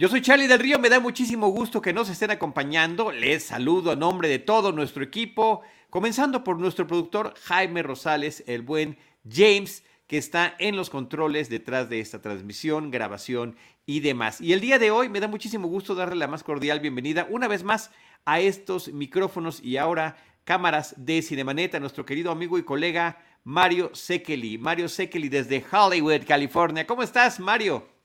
Yo soy Charlie del Río, me da muchísimo gusto que nos estén acompañando. Les saludo a nombre de todo nuestro equipo, comenzando por nuestro productor Jaime Rosales, el buen James, que está en los controles detrás de esta transmisión, grabación y demás. Y el día de hoy me da muchísimo gusto darle la más cordial bienvenida una vez más a estos micrófonos y ahora cámaras de Cinemanet a nuestro querido amigo y colega Mario Sekeli. Mario Sekeli desde Hollywood, California. ¿Cómo estás, Mario?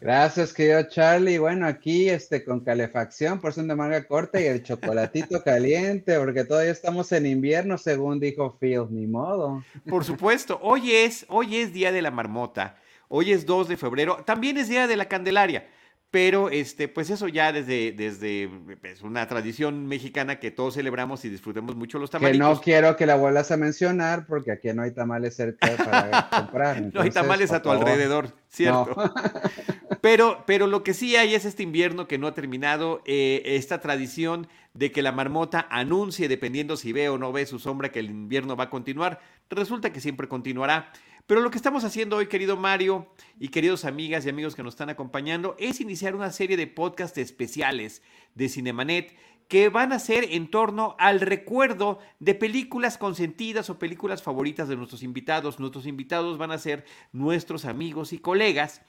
Gracias, querido Charlie. Bueno, aquí este, con calefacción, por de manga corta y el chocolatito caliente, porque todavía estamos en invierno, según dijo Phil, ni modo. Por supuesto, hoy es, hoy es Día de la Marmota, hoy es 2 de febrero, también es Día de la Candelaria. Pero este, pues eso ya desde, desde pues, una tradición mexicana que todos celebramos y disfrutemos mucho los tamales. Que no quiero que la vuelvas a mencionar porque aquí no hay tamales cerca para comprar. no hay tamales a tu alrededor, ¿cierto? pero, pero lo que sí hay es este invierno que no ha terminado, eh, esta tradición de que la marmota anuncie, dependiendo si ve o no ve su sombra, que el invierno va a continuar. Resulta que siempre continuará. Pero lo que estamos haciendo hoy, querido Mario y queridos amigas y amigos que nos están acompañando, es iniciar una serie de podcasts especiales de Cinemanet que van a ser en torno al recuerdo de películas consentidas o películas favoritas de nuestros invitados. Nuestros invitados van a ser nuestros amigos y colegas.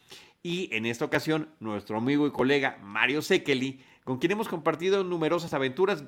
Y en esta ocasión, nuestro amigo y colega Mario Sekeli, con quien hemos compartido numerosas aventuras.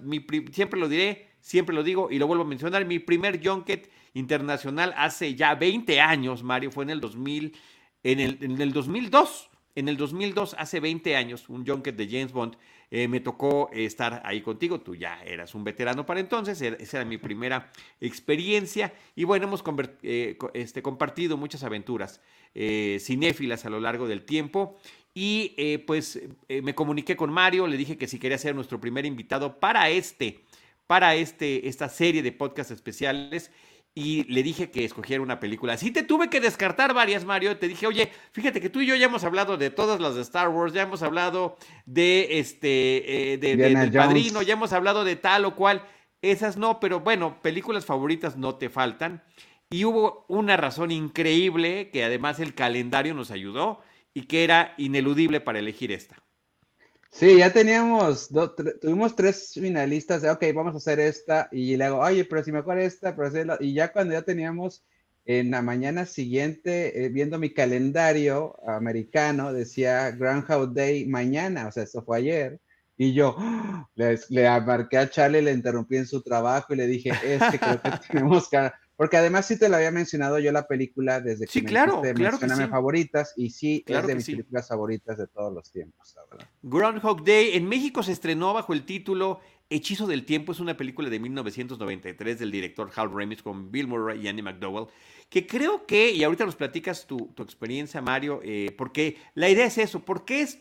siempre lo diré, siempre lo digo y lo vuelvo a mencionar. Mi primer junket internacional hace ya 20 años, Mario, fue en el 2000, en el, en el 2002. En el 2002, hace 20 años, un junket de James Bond, eh, me tocó estar ahí contigo. Tú ya eras un veterano para entonces, esa era mi primera experiencia. Y bueno, hemos eh, este, compartido muchas aventuras eh, cinéfilas a lo largo del tiempo. Y pues me comuniqué con Mario, le dije que si quería ser nuestro primer invitado para este, para este, esta serie de podcasts especiales y le dije que escogiera una película. Sí te tuve que descartar varias, Mario. Te dije, oye, fíjate que tú y yo ya hemos hablado de todas las de Star Wars, ya hemos hablado de este, eh, de, del Padrino, ya hemos hablado de tal o cual. Esas no, pero bueno, películas favoritas no te faltan. Y hubo una razón increíble que además el calendario nos ayudó y que era ineludible para elegir esta. Sí, ya teníamos, tuvimos tres finalistas de, ok, vamos a hacer esta, y le hago, oye, pero si mejor esta, pero si y ya cuando ya teníamos en la mañana siguiente, eh, viendo mi calendario americano, decía Groundhog Day mañana, o sea, eso fue ayer, y yo le, le marqué a Charlie, le interrumpí en su trabajo y le dije, es que creo que tenemos que porque además sí te lo había mencionado yo la película desde que sí, me claro, claro favoritas y sí es de mis películas favoritas de todos los tiempos, la verdad. Groundhog Day en México se estrenó bajo el título Hechizo del Tiempo, es una película de 1993 del director Hal Ramis con Bill Murray y Annie McDowell, que creo que, y ahorita nos platicas tu, experiencia, Mario, eh, porque la idea es eso, ¿por qué es,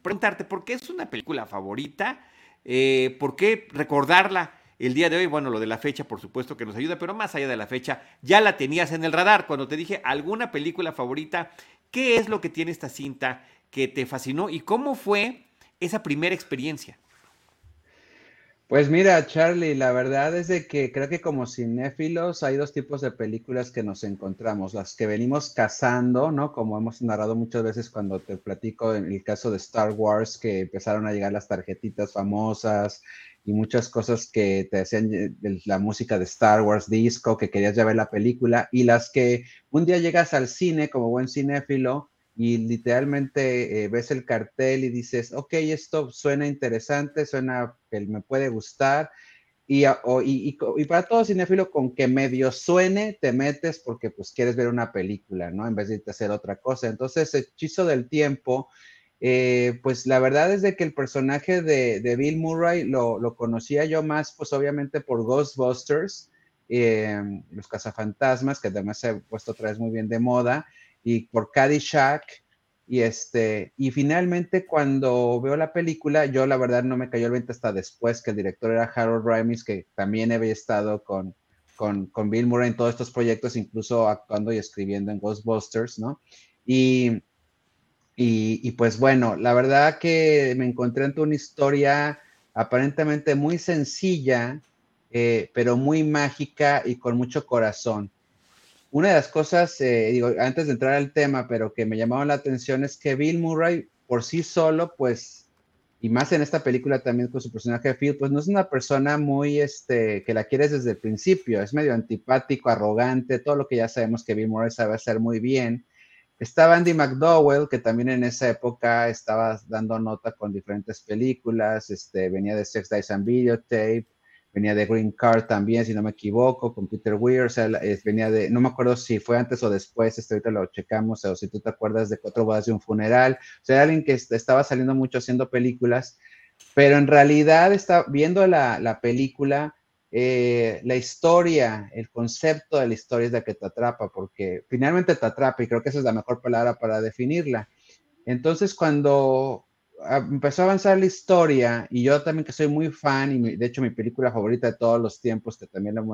preguntarte, ¿por qué es una película favorita? Eh, ¿Por qué recordarla? El día de hoy, bueno, lo de la fecha, por supuesto que nos ayuda, pero más allá de la fecha, ya la tenías en el radar cuando te dije alguna película favorita. ¿Qué es lo que tiene esta cinta que te fascinó y cómo fue esa primera experiencia? Pues mira, Charlie, la verdad es de que creo que como cinéfilos hay dos tipos de películas que nos encontramos, las que venimos cazando, ¿no? Como hemos narrado muchas veces cuando te platico en el caso de Star Wars, que empezaron a llegar las tarjetitas famosas y muchas cosas que te hacían la música de Star Wars disco, que querías ya ver la película, y las que un día llegas al cine como buen cinéfilo y literalmente eh, ves el cartel y dices, ok, esto suena interesante, suena que me puede gustar. Y, y, y, para todo cinéfilo, con que medio suene, te metes porque pues quieres ver una película, ¿no? En vez de hacer otra cosa. Entonces, Hechizo del Tiempo eh, pues la verdad es de que el personaje de, Bill Murray lo, conocía yo más, pues obviamente por Ghostbusters, eh, los cazafantasmas, que además se ha puesto otra vez muy bien de moda, y por Caddyshack, Y, este, y finalmente cuando veo la película, yo la verdad no me cayó el 20 hasta después que el director era Harold Ramis, que también había estado con, con, con, Bill Murray en todos estos proyectos, incluso actuando y escribiendo en Ghostbusters, ¿no? Y, y, pues bueno, la verdad que me encontré ante una historia aparentemente muy sencilla, eh, pero muy mágica y con mucho corazón. Una de las cosas, eh, digo, antes de entrar al tema, pero que me llamaron la atención es que Bill Murray por sí solo, pues, y más en esta película también con su personaje Phil, pues no es una persona muy, este, que la quieres desde el principio, es medio antipático, arrogante, todo lo que ya sabemos que Bill Murray sabe hacer muy bien. Estaba Andy McDowell, que también en esa época estaba dando nota con diferentes películas, este, venía de Sex, Dice and Videotape, venía de Green Card también, si no me equivoco, con Peter Weir, o venía de, no me acuerdo si fue antes o después, este, ahorita lo checamos, o si tú te acuerdas de Cuatro bodas de un funeral, o sea, alguien que estaba saliendo mucho haciendo películas, pero en realidad está viendo la, la película, eh, la historia, el concepto de la historia es la que te atrapa, porque finalmente te atrapa y creo que esa es la mejor palabra para definirla. Entonces, cuando empezó a avanzar la historia, y yo también que soy muy fan, y de hecho mi película favorita de todos los tiempos, que también no,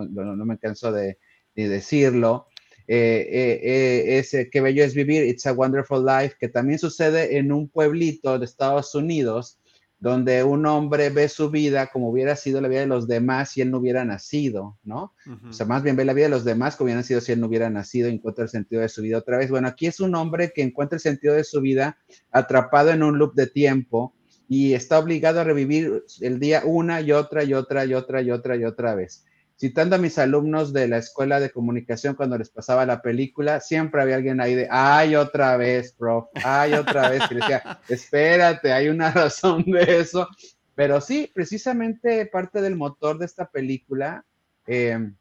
me canso de, decirlo, eh, eh, es Qué bello es vivir, It's a Wonderful Life, que también sucede en un pueblito de Estados Unidos, donde un hombre ve su vida como hubiera sido la vida de los demás si él no hubiera nacido, ¿no? O sea, más bien ve la vida de los demás como hubiera sido si él no hubiera nacido y encuentra el sentido de su vida otra vez. Bueno, aquí es un hombre que encuentra el sentido de su vida atrapado en un loop de tiempo y está obligado a revivir el día una y otra y otra y otra y otra y otra vez citando a mis alumnos de la escuela de comunicación cuando les pasaba la película, siempre había alguien ahí de, ay, otra vez, prof, ay, otra vez, y decía, espérate, hay una razón de eso. Pero sí, precisamente parte del motor de esta película em,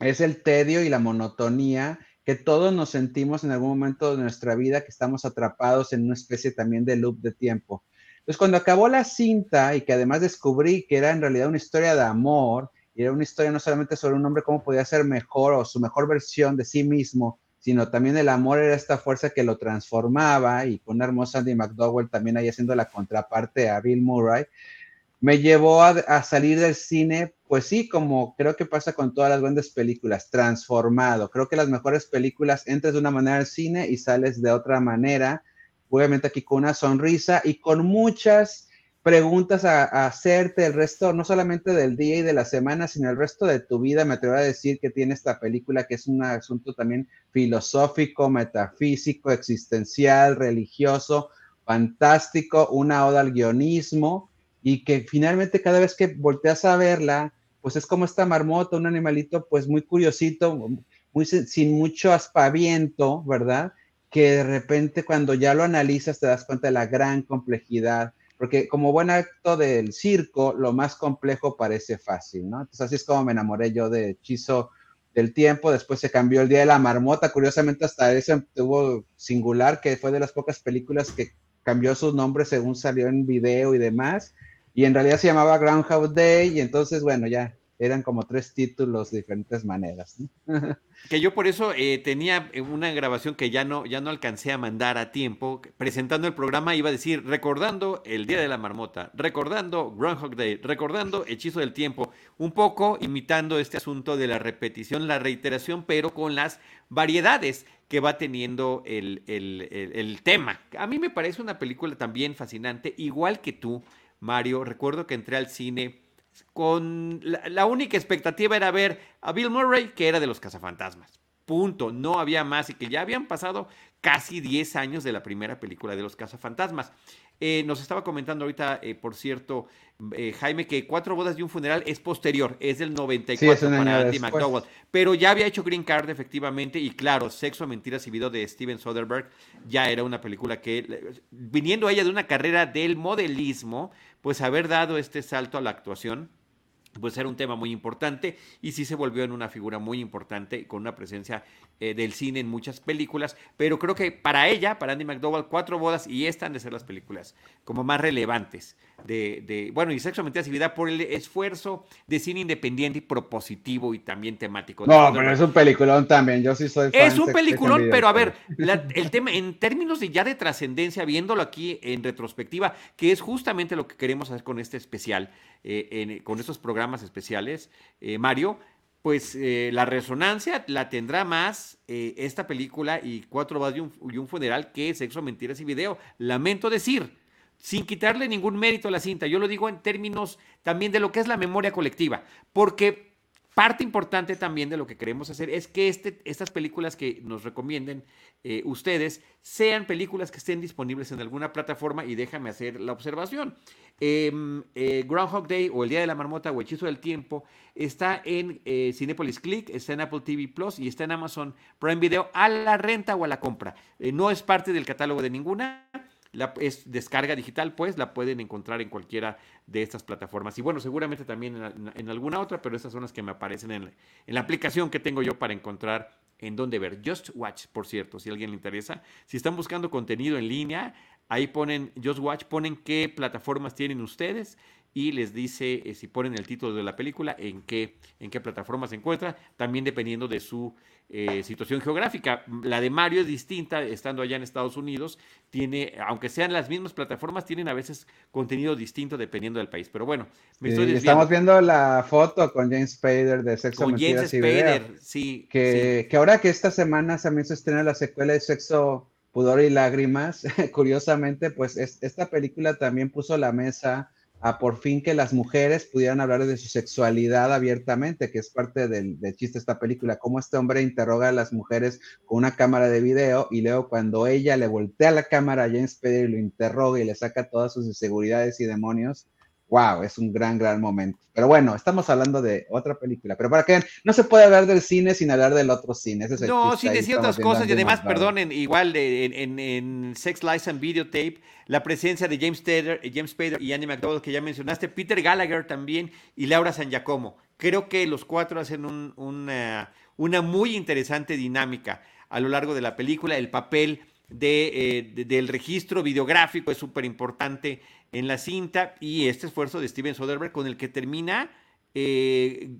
es el tedio y la monotonía que todos nos sentimos en algún momento de nuestra vida, que estamos atrapados en una especie también de loop de tiempo. Entonces, cuando acabó la cinta y que además descubrí que era en realidad una historia de amor, y era una historia no solamente sobre un hombre cómo podía ser mejor o su mejor versión de sí mismo, sino también el amor era esta fuerza que lo transformaba y con una hermosa Andy McDowell también ahí haciendo la contraparte a Bill Murray, me llevó a, salir del cine, pues sí, como creo que pasa con todas las grandes películas, transformado. Creo que las mejores películas entras de una manera al cine y sales de otra manera, obviamente aquí con una sonrisa y con muchas preguntas a, hacerte el resto, no solamente del día y de la semana, sino el resto de tu vida. Me atrevo a decir que tiene esta película que es un asunto también filosófico, metafísico, existencial, religioso, fantástico, una oda al guionismo y que finalmente cada vez que volteas a verla, pues es como esta marmota, un animalito pues muy curiosito, muy sin mucho aspaviento, ¿verdad? Que de repente cuando ya lo analizas te das cuenta de la gran complejidad porque como buen acto del circo, lo más complejo parece fácil, ¿no? Entonces así es como me enamoré yo de Hechizo del Tiempo, después se cambió el Día de la Marmota, curiosamente hasta ese tuvo singular, que fue de las pocas películas que cambió su nombre según salió en video y demás, y en realidad se llamaba Groundhog Day, y entonces, bueno, ya eran como tres títulos de diferentes maneras. que yo por eso eh, tenía una grabación que ya no, ya no alcancé a mandar a tiempo. Presentando el programa iba a decir, recordando el Día de la Marmota, recordando Groundhog Day, recordando Hechizo del Tiempo, un poco imitando este asunto de la repetición, la reiteración, pero con las variedades que va teniendo el, el tema. A mí me parece una película también fascinante, igual que tú, Mario. Recuerdo que entré al cine con la, única expectativa era ver a Bill Murray, que era de los cazafantasmas. Punto, no había más y que ya habían pasado casi 10 años de la primera película de los cazafantasmas. Eh, nos estaba comentando ahorita, eh, por cierto, eh, Jaime, que Cuatro bodas y un funeral es posterior, es del 94 para Andy McDowell, pero ya había hecho Green Card efectivamente y claro, Sexo, Mentiras y Video de Steven Soderbergh ya era una película que, viniendo ella de una carrera del modelismo, pues haber dado este salto a la actuación pues era un tema muy importante y sí se volvió en una figura muy importante con una presencia eh, del cine en muchas películas, pero creo que para ella, para Andy McDowell, Cuatro Bodas y esta han de ser las películas como más relevantes de, de bueno, y Sexo, Mentiras y Vida por el esfuerzo de cine independiente y propositivo y también temático. No, pero es un peliculón también, yo sí soy fan Es un peliculón, pero a ver, el tema, en términos de ya de trascendencia, viéndolo aquí en retrospectiva, que es justamente lo que queremos hacer con este especial, eh, con estos programas especiales, eh, Mario, pues eh, la resonancia la tendrá más esta película y Cuatro Vas y un, funeral que Sexo, Mentiras y Video. Lamento decir, sin quitarle ningún mérito a la cinta, yo lo digo en términos también de lo que es la memoria colectiva, porque Parte importante también de lo que queremos hacer es que este, estas películas que nos recomienden eh, ustedes sean películas que estén disponibles en alguna plataforma y déjame hacer la observación. Em, eh, Groundhog Day o El Día de la Marmota o Hechizo del Tiempo está en eh, Cinepolis Click, está en Apple TV Plus y está en Amazon Prime Video a la renta o a la compra. no es parte del catálogo de ninguna la, es descarga digital, pues la pueden encontrar en cualquiera de estas plataformas. Y bueno, seguramente también en, alguna otra, pero estas son las que me aparecen en, en, la aplicación que tengo yo para encontrar en dónde ver. Just Watch, por cierto, si a alguien le interesa. Si están buscando contenido en línea, ahí ponen Just Watch, ponen qué plataformas tienen ustedes y les dice eh, si ponen el título de la película, en qué, en qué plataforma se encuentra, también dependiendo de su eh, situación geográfica. La de Mario es distinta, estando allá en Estados Unidos, tiene, aunque sean las mismas plataformas, tienen a veces contenido distinto dependiendo del país. Pero bueno, me estoy Estamos viendo la foto con James Spader de Sexo, con James Spader, sí que, que ahora que esta semana también se estrena la secuela de Sexo, Pudor y Lágrimas, curiosamente, pues esta película también puso la mesa a por fin que las mujeres pudieran hablar de su sexualidad abiertamente, que es parte del, chiste de esta película, cómo este hombre interroga a las mujeres con una cámara de video y luego cuando ella le voltea la cámara a James Spader y lo interroga y le saca todas sus inseguridades y demonios, wow, es un gran, gran momento. Pero bueno, estamos hablando de otra película. Pero para que no se puede hablar del cine sin hablar del otro cine. no, sin decir otras cosas. Y además, perdonen, igual en, en, Sex, Lies and Videotape, la presencia de James Spader, James Spader y Annie McDowell, que ya mencionaste, Peter Gallagher también y Laura San Giacomo. Creo que los cuatro hacen una, una muy interesante dinámica a lo largo de la película. El papel de, eh, del registro videográfico es súper importante en la cinta y este esfuerzo de Steven Soderbergh con el que termina eh,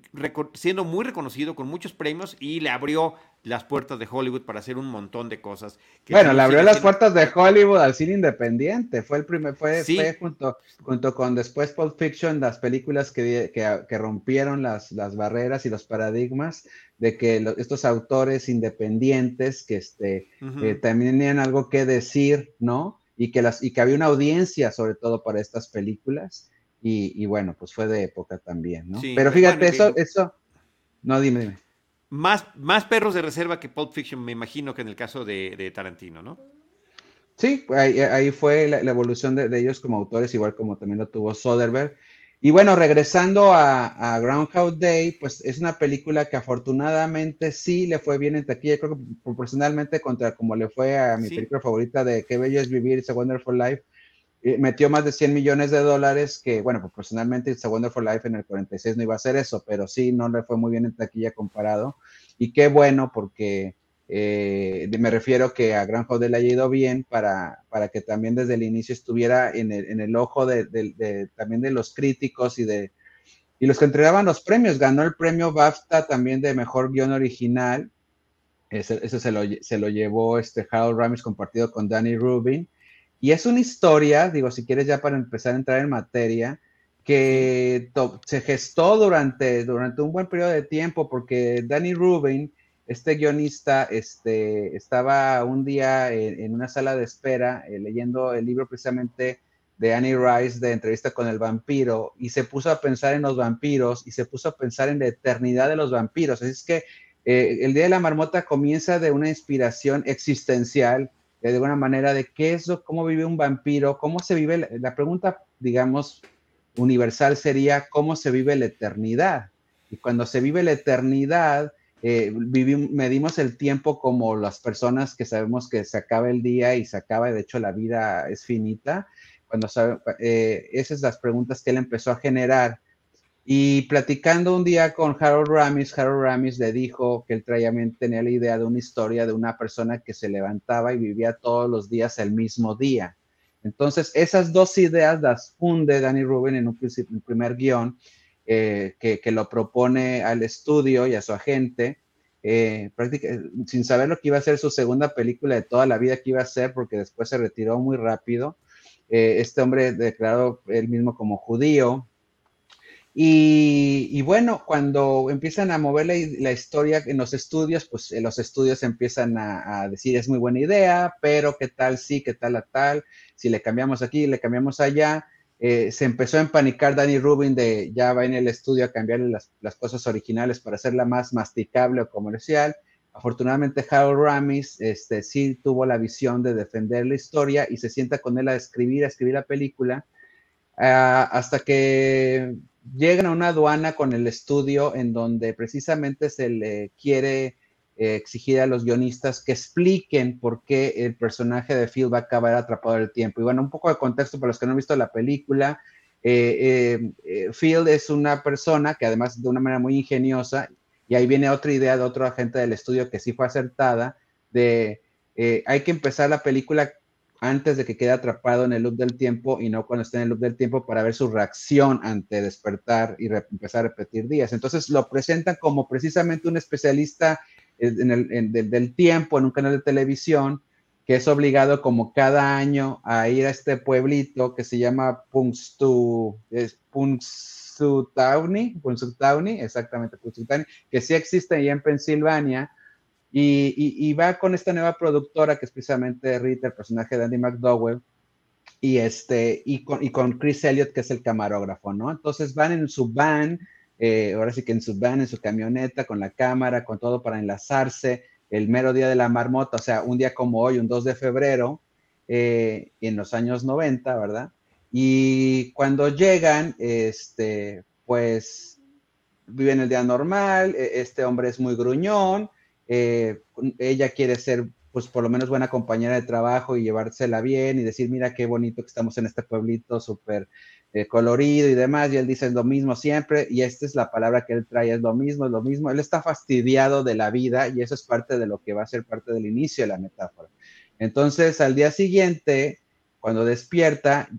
siendo muy reconocido con muchos premios y le abrió las puertas de Hollywood para hacer un montón de cosas. bueno, le abrió las puertas de Hollywood al cine independiente. Fue el primer, fue, junto, junto con después Pulp Fiction, las películas que, que, rompieron las, las, barreras y los paradigmas de que estos autores independientes que este, también tenían algo que decir, ¿no? y que, las, y que había una audiencia sobre todo para estas películas. Y, bueno, pues fue de época también, ¿no? Pero fíjate, eso, eso, no, dime, dime. Más, más perros de reserva que Pulp Fiction, me imagino que en el caso de, Tarantino, ¿no? Sí, ahí, fue la, evolución de, de, ellos como autores, igual como también lo tuvo Soderbergh. Y bueno, regresando a, Groundhog Day, pues es una película que afortunadamente sí le fue bien en taquilla, creo que proporcionalmente contra como le fue a mi película favorita de Qué bello es vivir, It's a Wonderful Life, metió más de 100 millones de dólares, que bueno, proporcionalmente It's a Wonderful Life en el 46 no iba a ser eso, pero sí, no le fue muy bien en taquilla comparado. Y qué bueno, porque eh, me refiero que a Gran Hotel le haya ido bien para, para que también desde el inicio estuviera en el, en el ojo de, también de los críticos y de y los que entregaban los premios. Ganó el premio BAFTA también de mejor guion original. Ese, se, lo, se, lo, llevó este Harold Ramis compartido con Danny Rubin. Y es una historia, digo, si quieres ya para empezar a entrar en materia, que se gestó durante, durante un buen periodo de tiempo porque Danny Rubin este guionista este, estaba un día en, una sala de espera eh, leyendo el libro precisamente de Annie Rice de Entrevista con el vampiro y se puso a pensar en los vampiros y se puso a pensar en la eternidad de los vampiros. Así es que eh, el Día de la Marmota comienza de una inspiración existencial, de alguna manera, de qué es lo, cómo vive un vampiro, cómo se vive, la pregunta, digamos, universal sería cómo se vive la eternidad. Y cuando se vive la eternidad, eh, medimos el tiempo como las personas que sabemos que se acaba el día y se acaba, de hecho la vida es finita. Cuando sabe, eh, esas son las preguntas que él empezó a generar. Y platicando un día con Harold Ramis, Harold Ramis le dijo que él traía, tenía la idea de una historia de una persona que se levantaba y vivía todos los días el mismo día. Entonces, esas dos ideas las funde Danny Rubin en un, primer guion eh, que, lo propone al estudio y a su agente, eh, sin saber lo que iba a ser su segunda película de toda la vida que iba a ser, porque después se retiró muy rápido. Eh, este hombre declarado él mismo como judío, y, bueno, cuando empiezan a mover la, historia en los estudios, pues en los estudios empiezan a, decir es muy buena idea, pero qué tal sí, qué tal a tal, si le cambiamos aquí, le cambiamos allá. Eh, se empezó a empanicar Danny Rubin de ya va en el estudio a cambiarle las, las, cosas originales para hacerla más masticable o comercial. Afortunadamente Harold Ramis este, sí tuvo la visión de defender la historia y se sienta con él a escribir, a escribir la película, ah, hasta que llegan a una aduana con el estudio en donde precisamente se le quiere eh, exigir a los guionistas que expliquen por qué el personaje de Phil va a acabar atrapado en el tiempo. Y bueno, un poco de contexto para los que no han visto la película. Eh, eh, Phil es una persona que además de una manera muy ingeniosa, y ahí viene otra idea de otro agente del estudio que sí fue acertada, de hay que empezar la película antes de que quede atrapado en el loop del tiempo y no cuando esté en el loop del tiempo para ver su reacción ante despertar y empezar a repetir días. Entonces lo presentan como precisamente un especialista en el, del tiempo en un canal de televisión que es obligado como cada año a ir a este pueblito que se llama Punxsutawney, Punxsutawney, exactamente, Punxsutawney, que sí existe ahí en Pensilvania, y, va con esta nueva productora que es precisamente Rita, el personaje de Andy McDowell, y, este, y, con, y con Chris Elliott, que es el camarógrafo, ¿no? Entonces van en su van, eh, ahora sí que en su van, en su camioneta, con la cámara, con todo para enlazarse el mero día de la marmota, o sea, un día como hoy, un 2 de febrero, eh, en los años 90, ¿verdad? Y cuando llegan, este, pues viven el día normal, e, este hombre es muy gruñón, eh, ella quiere ser, pues por lo menos buena compañera de trabajo y llevársela bien y decir, mira qué bonito que estamos en este pueblito súper eh, colorido y demás, y él dice es lo mismo siempre, y esta es la palabra que él trae, es lo mismo, es lo mismo, él está fastidiado de la vida y eso es parte de lo que va a ser parte del inicio de la metáfora. Entonces, al día siguiente, cuando despierta,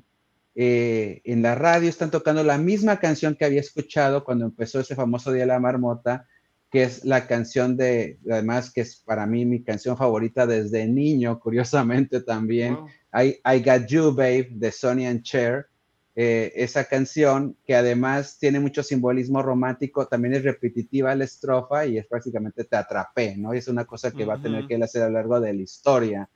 eh, en la radio están tocando la misma canción que había escuchado cuando empezó ese famoso Día de la Marmota, que es la canción de, además que es para mí mi canción favorita desde niño, curiosamente también, I, Got You Babe de Sonny and Cher, eh, esa canción que además tiene mucho simbolismo romántico, también es repetitiva la estrofa y es prácticamente te atrapé, ¿no? Y es una cosa que va a tener que él hacer a lo largo de la historia.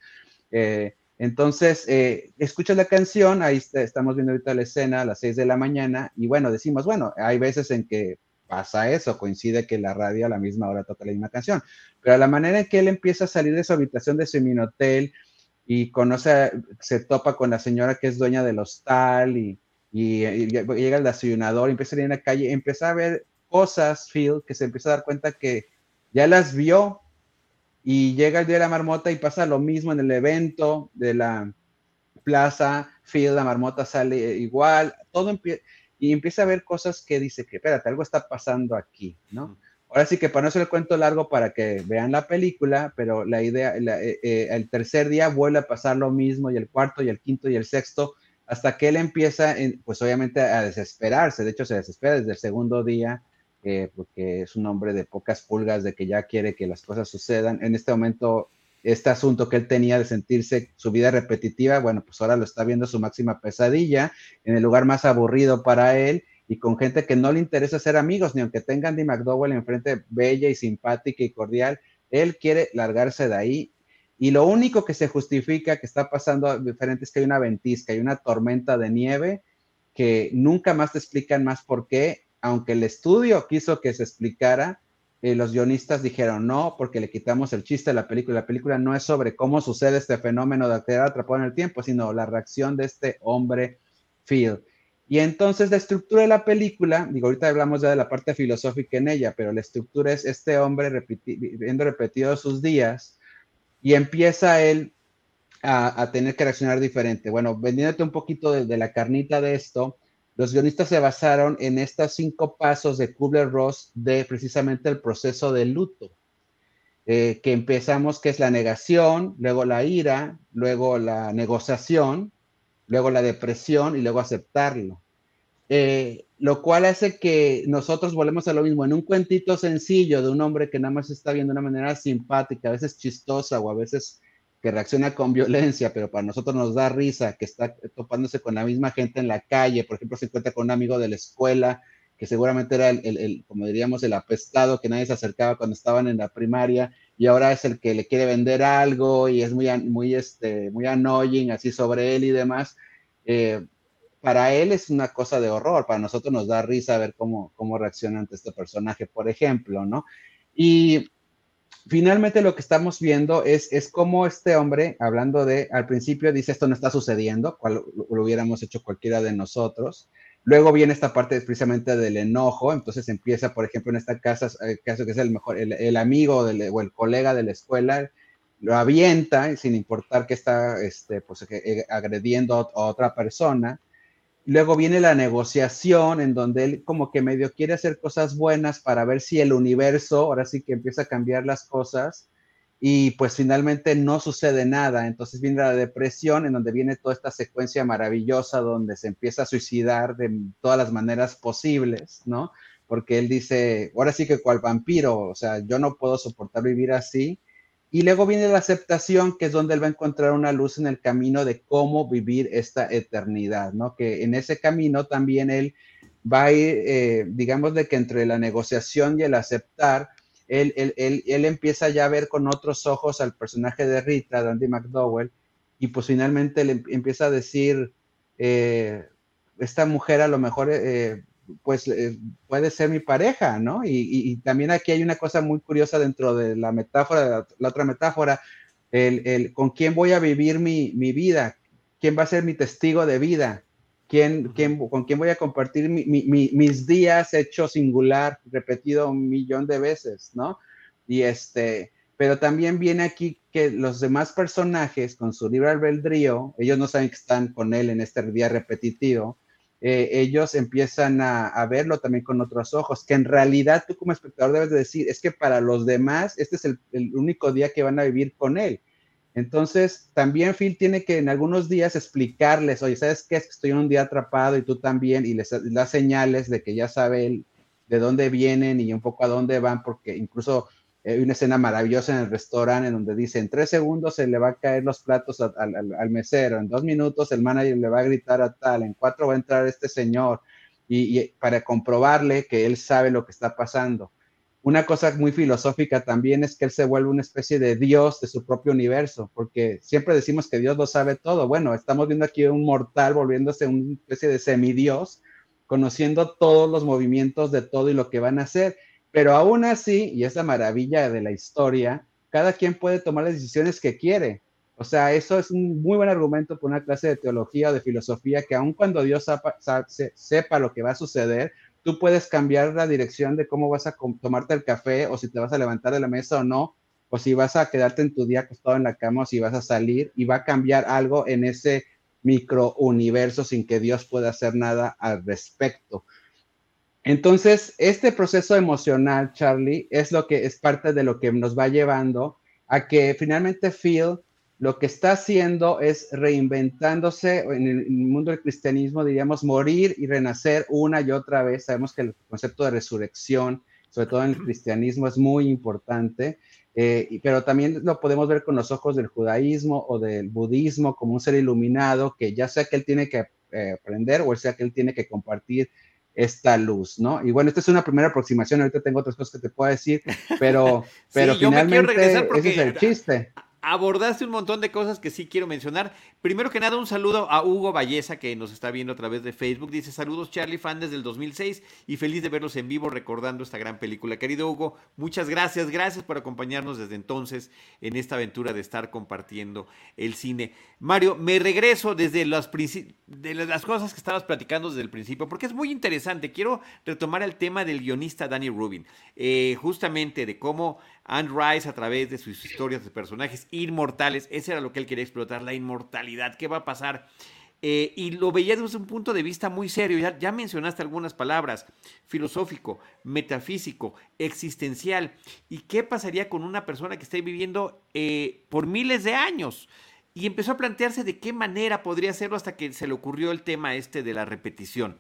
Eh, entonces, eh, escuchas la canción, ahí estamos viendo ahorita la escena a las 6 de la mañana y bueno, decimos, bueno, hay veces en que pasa eso, coincide que la radio a la misma hora toca la misma canción. Pero la manera en que él empieza a salir de su habitación de su minotel y conoce, se topa con la señora que es dueña del hostal y, y, llega el desayunador, empieza a ir en la calle, empieza a ver cosas, Phil, que se empieza a dar cuenta que ya las vio y llega el día de la marmota y pasa lo mismo en el evento de la plaza, Phil, la marmota sale igual, todo empieza y empieza a ver cosas que dice que, espérate, algo está pasando aquí, ¿no? Ahora sí que para no hacer el cuento largo para que vean la película, pero la idea, eh, eh, el tercer día vuelve a pasar lo mismo y el cuarto y el quinto y el sexto, hasta que él empieza, pues obviamente a desesperarse, de hecho se desespera desde el segundo día, eh, porque es un hombre de pocas pulgas, de que ya quiere que las cosas sucedan. En este momento este asunto que él tenía de sentirse su vida repetitiva, bueno, pues ahora lo está viendo su máxima pesadilla en el lugar más aburrido para él y con gente que no le interesa ser amigos, ni aunque tengan Andy McDowell enfrente bella y simpática y cordial, él quiere largarse de ahí. Y lo único que se justifica que está pasando diferente es que hay una ventisca, hay una tormenta de nieve que nunca más te explican más por qué, aunque el estudio quiso que se explicara, eh, los guionistas dijeron no, porque le quitamos el chiste de la película. La película no es sobre cómo sucede este fenómeno de quedar atrapado en el tiempo, sino la reacción de este hombre, Phil. Y entonces la estructura de la película, digo, ahorita hablamos ya de la parte filosófica en ella, pero la estructura es este hombre viendo repetido sus días y empieza él a, tener que reaccionar diferente. Bueno, vendiéndote un poquito de, de la carnita de esto, los guionistas se basaron en estos cinco pasos de Kubler-Ross de precisamente el proceso de luto, eh, que empezamos, que es la negación, luego la ira, luego la negociación, luego la depresión y luego aceptarlo. Eh, lo cual hace que nosotros volvemos a lo mismo, en un cuentito sencillo de un hombre que nada más está viendo de una manera simpática, a veces chistosa o a veces que reacciona con violencia, pero para nosotros nos da risa, que está topándose con la misma gente en la calle, por ejemplo, se encuentra con un amigo de la escuela, que seguramente era el, como diríamos, el apestado, que nadie se acercaba cuando estaban en la primaria, y ahora es el que le quiere vender algo y es muy, muy, este, muy annoying así sobre él y demás. Eh, para él es una cosa de horror, para nosotros nos da risa ver cómo, cómo reacciona ante este personaje, por ejemplo, ¿no? Y finalmente lo que estamos viendo es, es cómo este hombre, hablando de, al principio dice esto no está sucediendo, cual lo, hubiéramos hecho cualquiera de nosotros. Luego viene esta parte precisamente del enojo, entonces empieza, por ejemplo, en esta casa, eh, caso que es el mejor, el, amigo o el colega de la escuela, lo avienta sin importar que está este, pues, eh, agrediendo a otra persona Luego viene la negociación en donde él como que medio quiere hacer cosas buenas para ver si el universo ahora sí que empieza a cambiar las cosas y pues finalmente no sucede nada. Entonces viene la depresión en donde viene toda esta secuencia maravillosa donde se empieza a suicidar de todas las maneras posibles, ¿no? Porque él dice, ahora sí que cual vampiro, o sea, yo no puedo soportar vivir así y luego viene la aceptación, que es donde él va a encontrar una luz en el camino de cómo vivir esta eternidad, ¿no? Que en ese camino también él va a ir, eh, digamos, de que entre la negociación y el aceptar, él, él, empieza ya a ver con otros ojos al personaje de Rita, de Andy McDowell, y pues finalmente le empieza a decir, eh, esta mujer a lo mejor eh, pues eh, puede ser mi pareja, ¿no? Y, también aquí hay una cosa muy curiosa dentro de la metáfora, la, otra metáfora, el, con quién voy a vivir mi, vida, quién va a ser mi testigo de vida, ¿Quién, quién, con quién voy a compartir mis días hecho singular, repetido un millón de veces, ¿no? Y este, pero también viene aquí que los demás personajes con su libre albedrío, ellos no saben que están con él en este día repetitivo, eh, ellos empiezan a, verlo también con otros ojos, que en realidad tú como espectador debes de decir, es que para los demás este es el, único día que van a vivir con él. Entonces, también Phil tiene que en algunos días explicarles, oye, ¿sabes qué? Es que estoy en un día atrapado y tú también, y les da señales de que ya sabe de dónde vienen y un poco a dónde van, porque incluso hay una escena maravillosa en el restaurante en donde dice, en tres segundos se le va a caer los platos al, mesero, en dos minutos el manager le va a gritar a tal, en cuatro va a entrar este señor, y, para comprobarle que él sabe lo que está pasando. Una cosa muy filosófica también es que él se vuelve una especie de Dios de su propio universo, porque siempre decimos que Dios lo sabe todo. Bueno, estamos viendo aquí un mortal volviéndose una especie de semidios, conociendo todos los movimientos de todo y lo que van a hacer pero aún así, y es la maravilla de la historia, cada quien puede tomar las decisiones que quiere. O sea, eso es un muy buen argumento por una clase de teología o de filosofía que aun cuando Dios sepa, lo que va a suceder, tú puedes cambiar la dirección de cómo vas a tomarte el café o si te vas a levantar de la mesa o no, o si vas a quedarte en tu día acostado en la cama o si vas a salir y va a cambiar algo en ese micro universo sin que Dios pueda hacer nada al respecto. Entonces, este proceso emocional, Charlie, es lo que es parte de lo que nos va llevando a que finalmente Phil lo que está haciendo es reinventándose en el, mundo del cristianismo, diríamos, morir y renacer una y otra vez. Sabemos que el concepto de resurrección, sobre todo en el cristianismo, es muy importante, eh, pero también lo podemos ver con los ojos del judaísmo o del budismo como un ser iluminado que ya sea que él tiene que eh, aprender o sea que él tiene que compartir esta luz, ¿no? Y bueno, esta es una primera aproximación, ahorita tengo otras cosas que te puedo decir, pero, pero finalmente ese es el chiste abordaste un montón de cosas que sí quiero mencionar. Primero que nada, un saludo a Hugo Valleza, que nos está viendo a través de Facebook. Dice, saludos Charlie, fan desde el 2006 y feliz de verlos en vivo recordando esta gran película. Querido Hugo, muchas gracias, gracias por acompañarnos desde entonces en esta aventura de estar compartiendo el cine. Mario, me regreso desde las, cosas que estabas platicando desde el principio, porque es muy interesante. Quiero retomar el tema del guionista Danny Rubin, eh, justamente de cómo Anne Rice a través de sus historias de personajes inmortales, ese era lo que él quería explotar, la inmortalidad, ¿qué va a pasar? eh, y lo veía desde un punto de vista muy serio. Ya, mencionaste algunas palabras, filosófico, metafísico, existencial. ¿Y qué pasaría con una persona que esté viviendo eh, por miles de años? Y empezó a plantearse de qué manera podría hacerlo hasta que se le ocurrió el tema este de la repetición.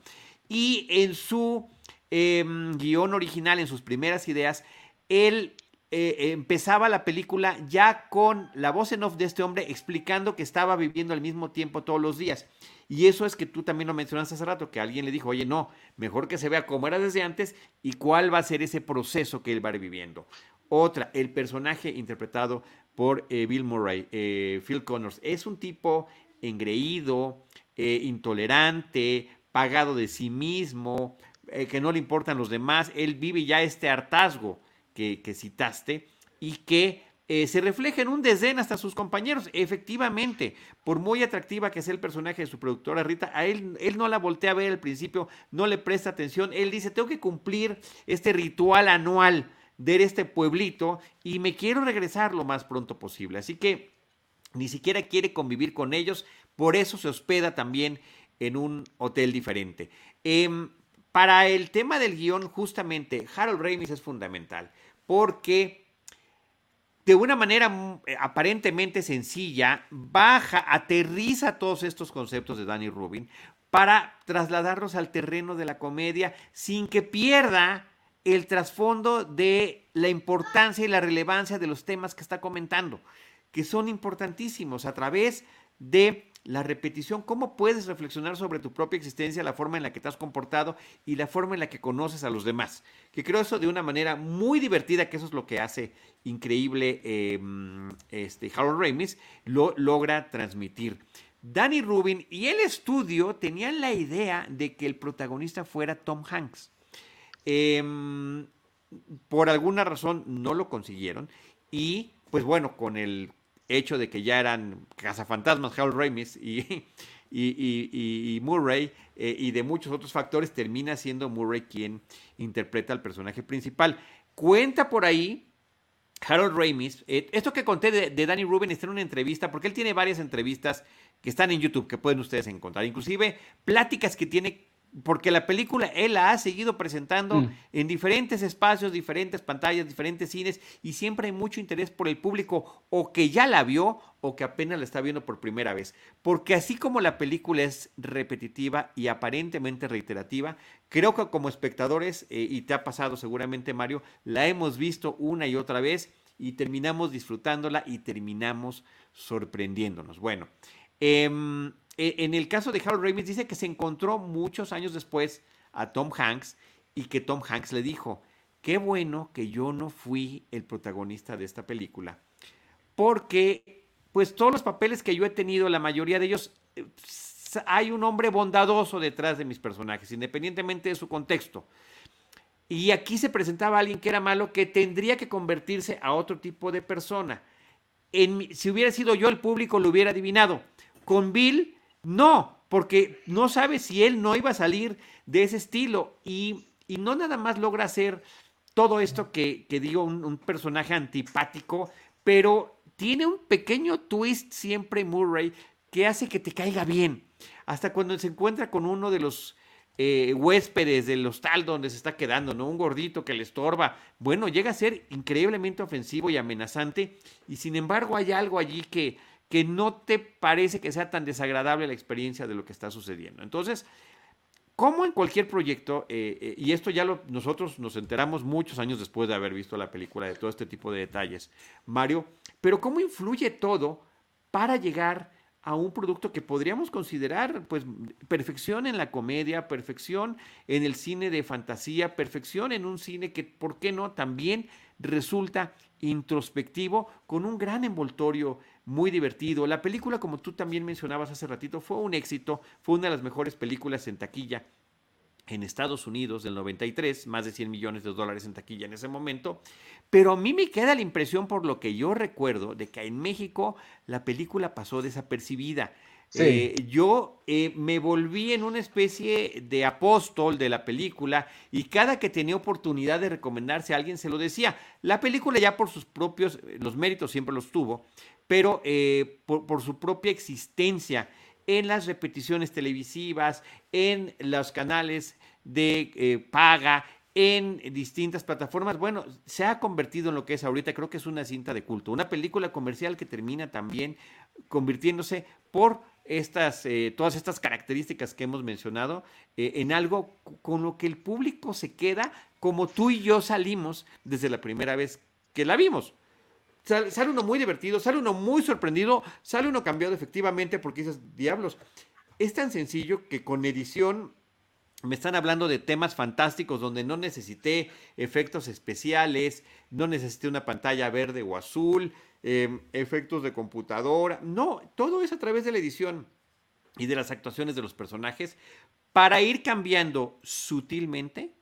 Y en su em, guion original, en sus primeras ideas, él eh, empezaba la película ya con la voz en off de este hombre explicando que estaba viviendo al mismo tiempo todos los días. Y eso es que tú también lo mencionaste hace rato, que alguien le dijo, oye, no, mejor que se vea cómo era desde antes y cuál va a ser ese proceso que él va viviendo. Otra, el personaje interpretado por eh, Bill Murray, eh, Phil Connors, es un tipo engreído, intolerante, pagado de sí mismo, que no le importan los demás, él vive ya este hartazgo que, citaste y que eh, se refleja en un desdén hasta sus compañeros. Efectivamente, por muy atractiva que sea el personaje de su productora Rita, a él, él no la voltea a ver al principio, no le presta atención. Él dice, tengo que cumplir este ritual anual de este pueblito y me quiero regresar lo más pronto posible. Así que ni siquiera quiere convivir con ellos, por eso se hospeda también en un hotel diferente. Em, para el tema del guion, justamente, Harold Ramis es fundamental, porque de una manera mm, eh, aparentemente sencilla, baja, aterriza todos estos conceptos de Danny Rubin para trasladarlos al terreno de la comedia sin que pierda el trasfondo de la importancia y la relevancia de los temas que está comentando, que son importantísimos a través de la repetición, cómo puedes reflexionar sobre tu propia existencia, la forma en la que te has comportado y la forma en la que conoces a los demás. Que creo eso de una manera muy divertida, que eso es lo que hace increíble em, este, Harold Ramis, lo logra transmitir. Danny Rubin y el estudio tenían la idea de que el protagonista fuera Tom Hanks. Em, por alguna razón no lo consiguieron y pues bueno, con el hecho de que ya eran cazafantasmas Harold Ramis y, y, Murray eh, y de muchos otros factores, termina siendo Murray quien interpreta al personaje principal. Cuenta por ahí Harold Ramis, eh, esto que conté de, Danny Rubin está en una entrevista, porque él tiene varias entrevistas que están en YouTube, que pueden ustedes encontrar, inclusive pláticas que tiene porque la película él la ha seguido presentando mm. en diferentes espacios, diferentes pantallas, diferentes cines y siempre hay mucho interés por el público o que ya la vio o que apenas la está viendo por primera vez. Porque así como la película es repetitiva y aparentemente reiterativa, creo que como espectadores, eh, y te ha pasado seguramente Mario, la hemos visto una y otra vez y terminamos disfrutándola y terminamos sorprendiéndonos. Bueno, eh, e, en el caso de Harold Ramis dice que se encontró muchos años después a Tom Hanks y que Tom Hanks le dijo, qué bueno que yo no fui el protagonista de esta película, porque pues todos los papeles que yo he tenido, la mayoría de ellos, eh, hay un hombre bondadoso detrás de mis personajes, independientemente de su contexto. Y aquí se presentaba alguien que era malo, que tendría que convertirse a otro tipo de persona. Si hubiera sido yo el público, lo hubiera adivinado. Con Bill no, porque no sabe si él no iba a salir de ese estilo y, no nada más logra hacer todo esto que, digo, un, personaje antipático, pero tiene un pequeño twist siempre Murray que hace que te caiga bien. Hasta cuando se encuentra con uno de los eh, huéspedes del hostal donde se está quedando, ¿no? Un gordito que le estorba. Bueno, llega a ser increíblemente ofensivo y amenazante. Y sin embargo hay algo allí que, que no te parece que sea tan desagradable la experiencia de lo que está sucediendo. Entonces, como en cualquier proyecto, eh, eh, y esto ya lo, nosotros nos enteramos muchos años después de haber visto la película de todo este tipo de detalles, Mario, pero cómo influye todo para llegar a un producto que podríamos considerar pues perfección en la comedia, perfección en el cine de fantasía, perfección en un cine que, ¿por qué no?, también resulta introspectivo con un gran envoltorio muy divertido. La película, como tú también mencionabas hace ratito, fue un éxito, fue una de las mejores películas en taquilla en Estados Unidos del 93, más de 100 millones de dólares en taquilla en ese momento, pero a mí me queda la impresión por lo que yo recuerdo de que en México la película pasó desapercibida. Eh, yo eh, me volví en una especie de apóstol de la película y cada que tenía oportunidad de recomendarse a alguien se lo decía. La película ya por sus propios, los méritos siempre los tuvo, pero eh, por, su propia existencia en las repeticiones televisivas, en los canales de eh, paga, en distintas plataformas. Bueno, se ha convertido en lo que es ahorita, creo que es una cinta de culto, una película comercial que termina también convirtiéndose por estas, eh, todas estas características que hemos mencionado eh, en algo con lo que el público se queda como tú y yo salimos desde la primera vez que la vimos. Sale, uno muy divertido, sale uno muy sorprendido, sale uno cambiado efectivamente porque dices, diablos, es tan sencillo que con edición me están hablando de temas fantásticos donde no necesité efectos especiales, no necesité una pantalla verde o azul, em, efectos de computadora. No, todo es a través de la edición y de las actuaciones de los personajes para ir cambiando sutilmente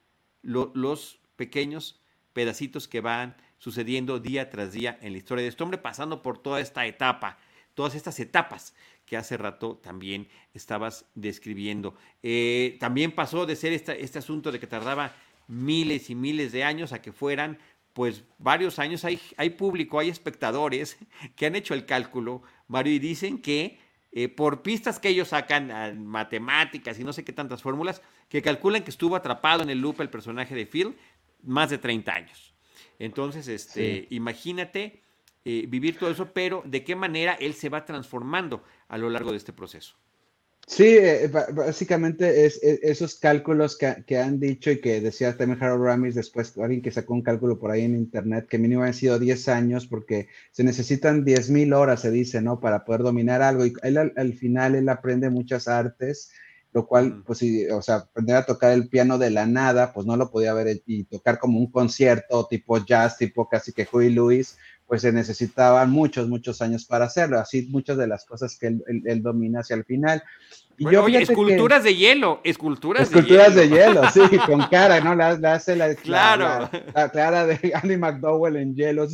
los pequeños pedacitos que van sucediendo día tras día en la historia de este hombre, pasando por toda esta etapa, todas estas etapas que hace rato también estabas describiendo. Eh, también pasó de ser este asunto de que tardaba miles y miles de años a que fueran pues varios años. Hay, hay público, hay espectadores que han hecho el cálculo, Mario, y dicen que eh, por pistas que ellos sacan, matemáticas y no sé qué tantas fórmulas, que calculan que estuvo atrapado en el loop el personaje de Phil más de 30 años. Entonces, este, imagínate eh, vivir todo eso, pero de qué manera él se va transformando a lo largo de este proceso. Sí, eh, básicamente es, esos cálculos que, han dicho y que decía también Harold Ramis después, alguien que sacó un cálculo por ahí en internet, que mínimo han sido 10 años porque se necesitan 10 mil horas, se dice, ¿no? Para poder dominar algo. Y él al, final, él aprende muchas artes, lo cual, pues sí, o sea, aprender a tocar el piano de la nada, pues no lo podía ver y tocar como un concierto tipo jazz, tipo casi que Huey Lewis, pues se necesitaban muchos, muchos años para hacerlo. Así muchas de las cosas que él, domina hacia el final. Y yo esculturas de hielo, esculturas, esculturas de hielo. sí, con cara, ¿no? La, hace la, claro. la, cara de Andy McDowell en hielo.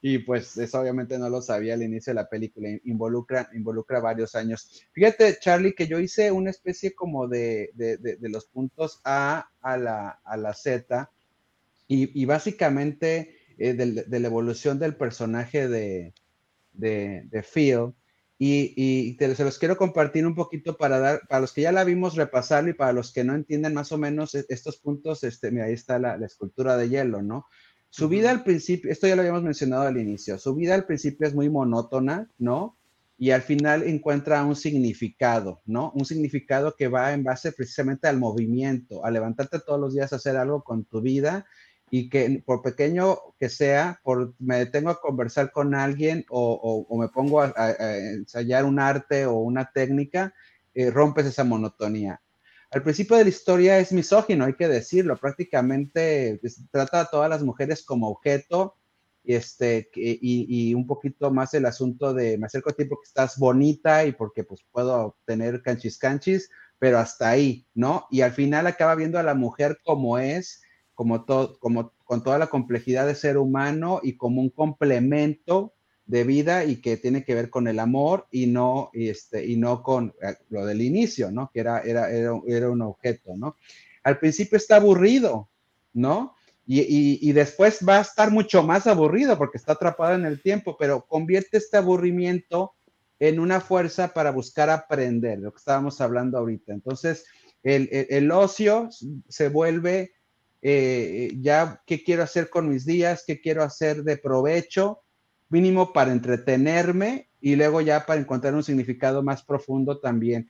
Y pues eso obviamente no lo sabía al inicio de la película, involucra, involucra varios años. Fíjate, Charlie, que yo hice una especie como de, de, de, los puntos A a la, a la Z, y, y básicamente eh, de, la evolución del personaje de, de, Phil. Y, se los quiero compartir un poquito para dar, para los que ya la vimos repasarlo y para los que no entienden más o menos e, estos puntos, este, ahí está la, escultura de hielo, ¿no? Su vida al principio, esto ya lo habíamos mencionado al inicio, su vida al principio es muy monótona, ¿no? Y al final encuentra un significado, ¿no? Un significado que va en base precisamente al movimiento, a levantarte todos los días a hacer algo con tu vida y que por pequeño que sea, por, me detengo a conversar con alguien o, o, me pongo a, ensayar un arte o una técnica, eh, rompes esa monotonía. Al principio de la historia es misógino, hay que decirlo, prácticamente pues, trata a todas las mujeres como objeto y, este, y, y, un poquito más el asunto de me acerco a ti porque estás bonita y porque pues puedo tener canchis canchis, pero hasta ahí, ¿no? Y al final acaba viendo a la mujer como es como, todo, como con toda la complejidad de ser humano y como un complemento de vida y que tiene que ver con el amor y no, y este, y no con eh, lo del inicio, ¿no? Que era, era, era, un objeto, ¿no? Al principio está aburrido, ¿no? Y, y, después va a estar mucho más aburrido porque está atrapado en el tiempo, pero convierte este aburrimiento en una fuerza para buscar aprender, lo que estábamos hablando ahorita. Entonces, el, el ocio se vuelve eh, ya qué quiero hacer con mis días, qué quiero hacer de provecho, mínimo para entretenerme y luego ya para encontrar un significado más profundo también.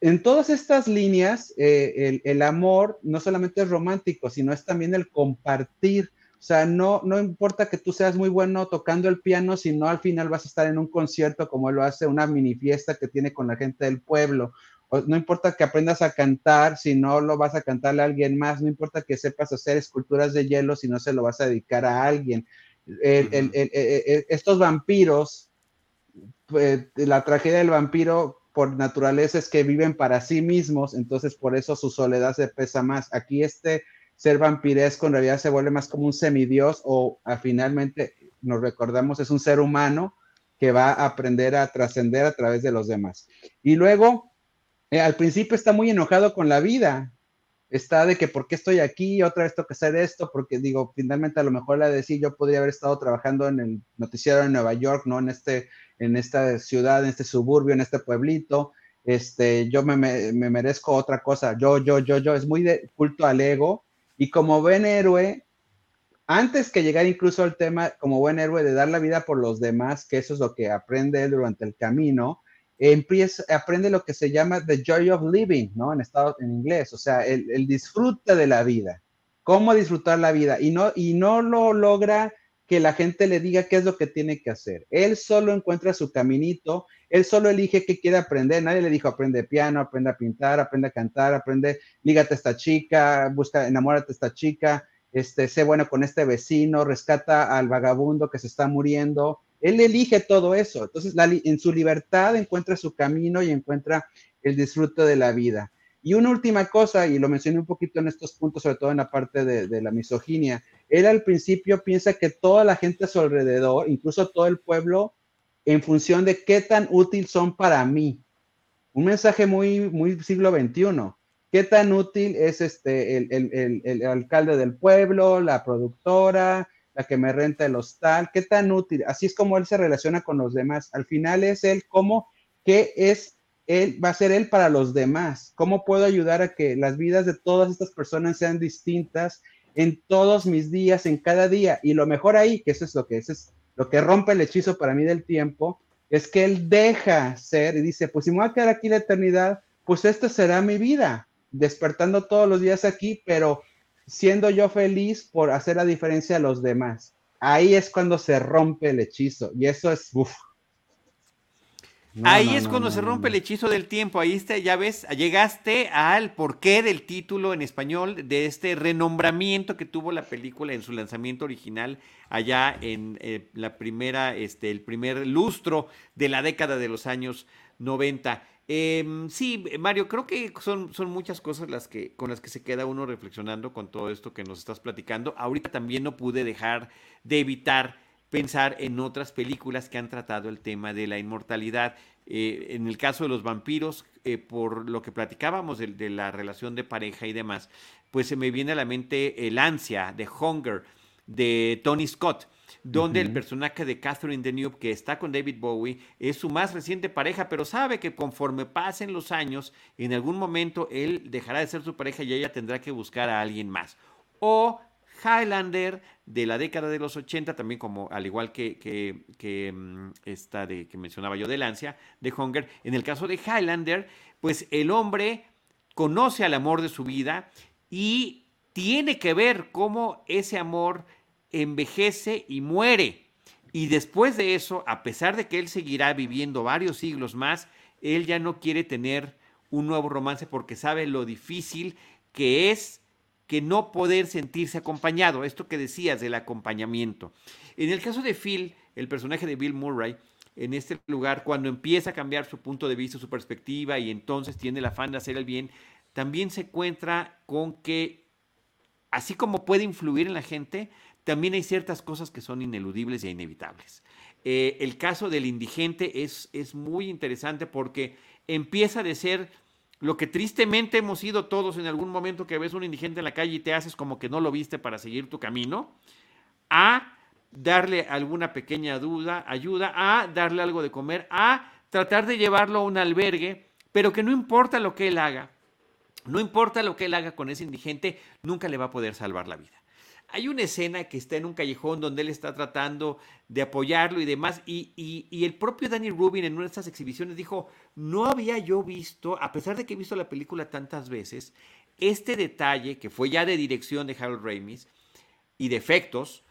En todas estas líneas, eh, el, amor no solamente es romántico, sino es también el compartir. O sea, no, no importa que tú seas muy bueno tocando el piano, sino al final vas a estar en un concierto como lo hace una mini fiesta que tiene con la gente del pueblo no importa que aprendas a cantar si no lo vas a cantarle a alguien más, no importa que sepas hacer esculturas de hielo si no se lo vas a dedicar a alguien. estos vampiros, pues, la tragedia del vampiro por naturaleza es que viven para sí mismos, entonces por eso su soledad se pesa más. Aquí este ser vampiresco en realidad se vuelve más como un semidios o finalmente nos recordamos es un ser humano que va a aprender a trascender a través de los demás. Y luego eh, al principio está muy enojado con la vida, está de que por qué estoy aquí, otra vez tengo que hacer esto, porque digo, finalmente a lo mejor la de decir, yo podría haber estado trabajando en el noticiero de Nueva York, ¿no? En, este, en esta ciudad, en este suburbio, en este pueblito, este, yo me, me, merezco otra cosa, yo, yo, yo, yo, es muy de culto al ego, y como buen héroe, antes que llegar incluso al tema como buen héroe de dar la vida por los demás, que eso es lo que aprende él durante el camino, empieza, aprende lo que se llama the joy of living, ¿no? En, estado, en inglés, o sea, el, el, disfrute de la vida, cómo disfrutar la vida, y no, y no lo logra que la gente le diga qué es lo que tiene que hacer. Él solo encuentra su caminito, él solo elige qué quiere aprender, nadie le dijo aprende piano, aprende a pintar, aprende a cantar, aprende, lígate a esta chica, busca, enamórate a esta chica, este, sé bueno con este vecino, rescata al vagabundo que se está muriendo, él elige todo eso. Entonces, en su libertad encuentra su camino y encuentra el disfrute de la vida. Y una última cosa, y lo mencioné un poquito en estos puntos, sobre todo en la parte de, la misoginia, él al principio piensa que toda la gente a su alrededor, incluso todo el pueblo, en función de qué tan útil son para mí. Un mensaje muy, muy siglo XXI. ¿Qué tan útil es este, el, el alcalde del pueblo, la productora, la que me renta el hostal, qué tan útil, así es como él se relaciona con los demás. Al final es él como qué es él, va a ser él para los demás, cómo puedo ayudar a que las vidas de todas estas personas sean distintas en todos mis días, en cada día. Y lo mejor ahí, que eso es lo que es, lo que rompe el hechizo para mí del tiempo, es que él deja ser y dice, pues si me voy a quedar aquí la eternidad, pues esta será mi vida, despertando todos los días aquí, pero siendo yo feliz por hacer la diferencia a los demás. Ahí es cuando se rompe el hechizo y eso es, uff. ahí es cuando se rompe el hechizo del tiempo. Ahí está, ya ves, llegaste al porqué del título en español de este renombramiento que tuvo la película en su lanzamiento original allá en eh, la primera, este, el primer lustro de la década de los años 90. Em, sí, Mario, creo que son, son muchas cosas las que, con las que se queda uno reflexionando con todo esto que nos estás platicando. Ahorita también no pude dejar de evitar pensar en otras películas que han tratado el tema de la inmortalidad. Eh, en el caso de los vampiros, eh, por lo que platicábamos de, de, la relación de pareja y demás, pues se me viene a la mente El ansia de Hunger de Tony Scott donde el personaje de Catherine Deneuve, que está con David Bowie, es su más reciente pareja, pero sabe que conforme pasen los años, en algún momento él dejará de ser su pareja y ella tendrá que buscar a alguien más. O Highlander de la década de los 80, también como al igual que, que, mm, esta de que mencionaba yo de Lancia, de Hunger. En el caso de Highlander, pues el hombre conoce al amor de su vida y tiene que ver cómo ese amor envejece y muere. Y después de eso, a pesar de que él seguirá viviendo varios siglos más, él ya no quiere tener un nuevo romance porque sabe lo difícil que es que no poder sentirse acompañado, esto que decías del acompañamiento. En el caso de Phil, el personaje de Bill Murray, en este lugar, cuando empieza a cambiar su punto de vista, su perspectiva y entonces tiene el afán de hacer el bien, también se encuentra con que, así como puede influir en la gente, también hay ciertas cosas que son ineludibles e inevitables. Eh, el caso del indigente es, es muy interesante porque empieza de ser lo que tristemente hemos sido todos en algún momento que ves un indigente en la calle y te haces como que no lo viste para seguir tu camino, a darle alguna pequeña duda, ayuda, a darle algo de comer, a tratar de llevarlo a un albergue, pero que no importa lo que él haga, no importa lo que él haga con ese indigente, nunca le va a poder salvar la vida. Hay una escena que está en un callejón donde él está tratando de apoyarlo y demás, y, el propio Danny Rubin en una de estas exhibiciones dijo, no había yo visto, a pesar de que he visto la película tantas veces, este detalle que fue ya de dirección de Harold Ramis y de efectos,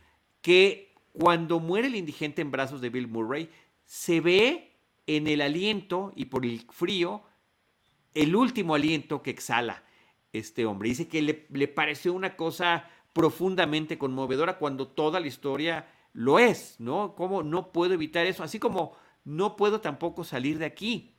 que cuando muere el indigente en brazos de Bill Murray, se ve en el aliento y por el frío, el último aliento que exhala este hombre. Dice que le, le pareció una cosa profundamente conmovedora cuando toda la historia lo es, ¿no? ¿Cómo no puedo evitar eso? Así como no puedo tampoco salir de aquí,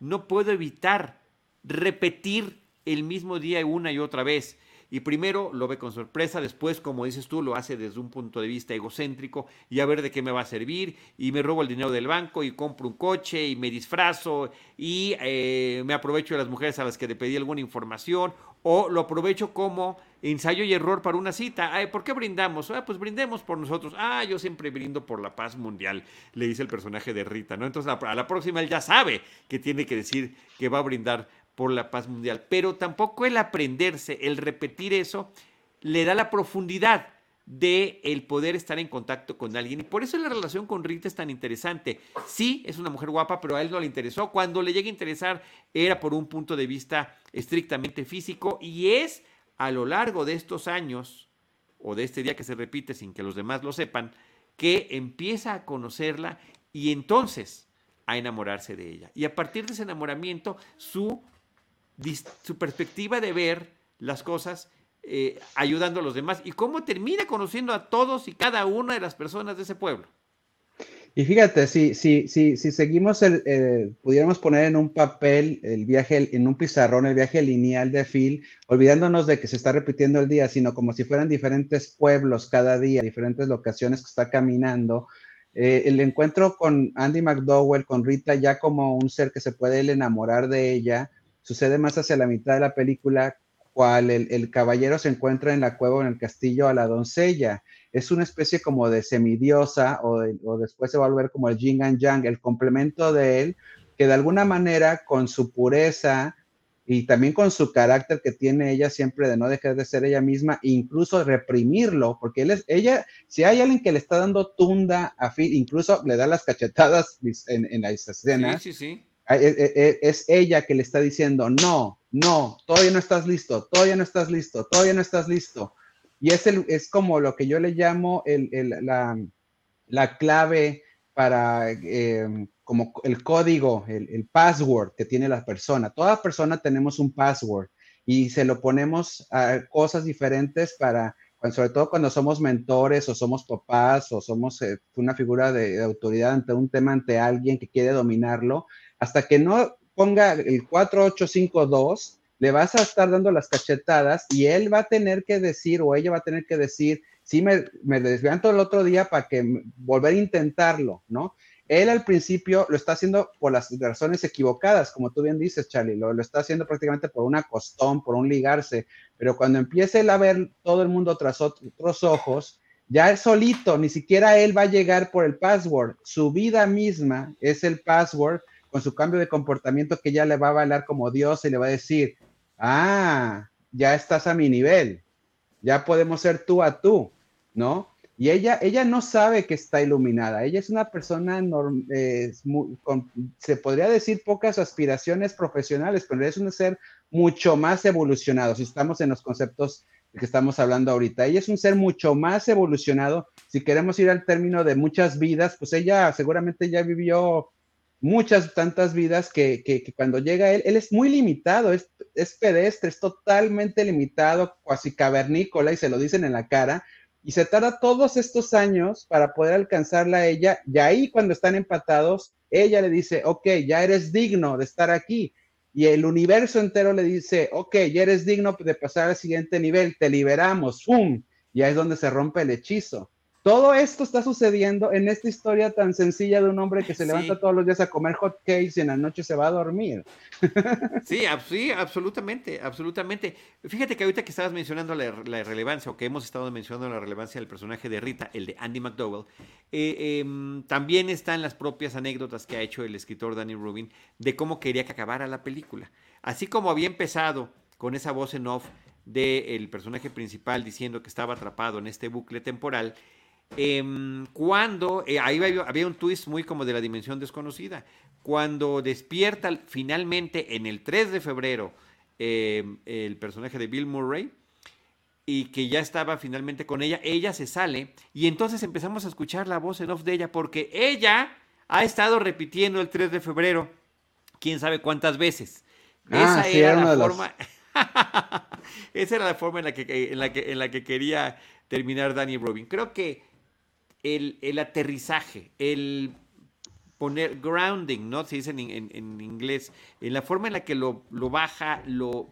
no puedo evitar repetir el mismo día una y otra vez. Y primero lo ve con sorpresa, después, como dices tú, lo hace desde un punto de vista egocéntrico y a ver de qué me va a servir. Y me robo el dinero del banco y compro un coche y me disfrazo y eh, me aprovecho de las mujeres a las que le pedí alguna información o lo aprovecho como ensayo y error para una cita. Ay, ¿Por qué brindamos? Ah, pues brindemos por nosotros. Ah, yo siempre brindo por la paz mundial, le dice el personaje de Rita, ¿no? Entonces a la próxima él ya sabe que tiene que decir que va a brindar por la paz mundial. Pero tampoco el aprenderse, el repetir eso, le da la profundidad de el poder estar en contacto con alguien. Y por eso la relación con Rita es tan interesante. Sí, es una mujer guapa, pero a él no le interesó. Cuando le llega a interesar era por un punto de vista estrictamente físico y es a lo largo de estos años, o de este día que se repite sin que los demás lo sepan, que empieza a conocerla y entonces a enamorarse de ella. Y a partir de ese enamoramiento, su, su perspectiva de ver las cosas eh, ayudando a los demás y cómo termina conociendo a todos y cada una de las personas de ese pueblo. Y fíjate, si, si, si, si seguimos, el, pudiéramos poner en un papel el viaje, en un pizarrón, el viaje lineal de Phil, olvidándonos de que se está repitiendo el día, sino como si fueran diferentes pueblos cada día, diferentes locaciones que está caminando. Eh, el encuentro con Andy McDowell, con Rita, ya como un ser que se puede enamorar de ella, sucede más hacia la mitad de la película cual el, caballero se encuentra en la cueva o en el castillo a la doncella. Es una especie como de semidiosa o, o después se va a volver como el yin and yang, el complemento de él, que de alguna manera con su pureza y también con su carácter que tiene ella siempre de no dejar de ser ella misma, incluso reprimirlo, porque él es, ella, si hay alguien que le está dando tunda a Phil, incluso le da las cachetadas en, en las escenas. Sí, sí, sí es ella que le está diciendo, no, no, todavía no estás listo, todavía no estás listo, todavía no estás listo. Y es, es como lo que yo le llamo el, la, la, clave para, em, como el código, el, password que tiene la persona. Toda persona tenemos un password y se lo ponemos a cosas diferentes para, sobre todo cuando somos mentores o somos papás o somos eh, una figura de autoridad ante un tema, ante alguien que quiere dominarlo hasta que no ponga el 4852, le vas a estar dando las cachetadas y él va a tener que decir o ella va a tener que decir, sí, me, me todo el otro día para que volver a intentarlo, ¿no? Él al principio lo está haciendo por las razones equivocadas, como tú bien dices, Charlie, lo, lo está haciendo prácticamente por una costón, por un ligarse, pero cuando empiece él a ver todo el mundo tras otros ojos, ya es solito, ni siquiera él va a llegar por el password, su vida misma es el password con su cambio de comportamiento que ya le va a bailar como Dios y le va a decir, ah, ya estás a mi nivel, ya podemos ser tú a tú, ¿no? Y ella, ella no sabe que está iluminada, ella es una persona, eh, con, se podría decir, pocas aspiraciones profesionales, pero es un ser mucho más evolucionado, si estamos en los conceptos que estamos hablando ahorita. Ella es un ser mucho más evolucionado. Si queremos ir al término de muchas vidas, pues ella seguramente ya vivió muchas tantas vidas que, cuando llega él, él es muy limitado, es, es, pedestre, es totalmente limitado, casi cavernícola, y se lo dicen en la cara, y se tarda todos estos años para poder alcanzarla a ella, y ahí cuando están empatados, ella le dice, ok, ya eres digno de estar aquí, y el universo entero le dice, ok, ya eres digno de pasar al siguiente nivel, te liberamos, ¡pum! Y ahí es donde se rompe el hechizo. Todo esto está sucediendo en esta historia tan sencilla de un hombre que se levanta todos los días a comer hot cakes y en la noche se va a dormir. Sí, sí, absolutamente, absolutamente. Fíjate que ahorita que estabas mencionando la, relevancia, o que hemos estado mencionando la relevancia del personaje de Rita, el de Andy McDowell, eh, em, también están las propias anécdotas que ha hecho el escritor Danny Rubin de cómo quería que acabara la película. Así como había empezado con esa voz en off del personaje principal diciendo que estaba atrapado en este bucle temporal, Em, cuando, eh, ahí había, un twist muy como de la dimensión desconocida, cuando despierta finalmente en el 3 de febrero em, el personaje de Bill Murray y que ya estaba finalmente con ella, ella se sale y entonces empezamos a escuchar la voz en off de ella porque ella ha estado repitiendo el 3 de febrero quién sabe cuántas veces. Ah, esa era la forma... esa era la forma en la que, en la que, en la que quería terminar Danny Robin. Creo que el, aterrizaje, el poner grounding, ¿no? Se dice en, inglés, en la forma en la que lo, baja, lo,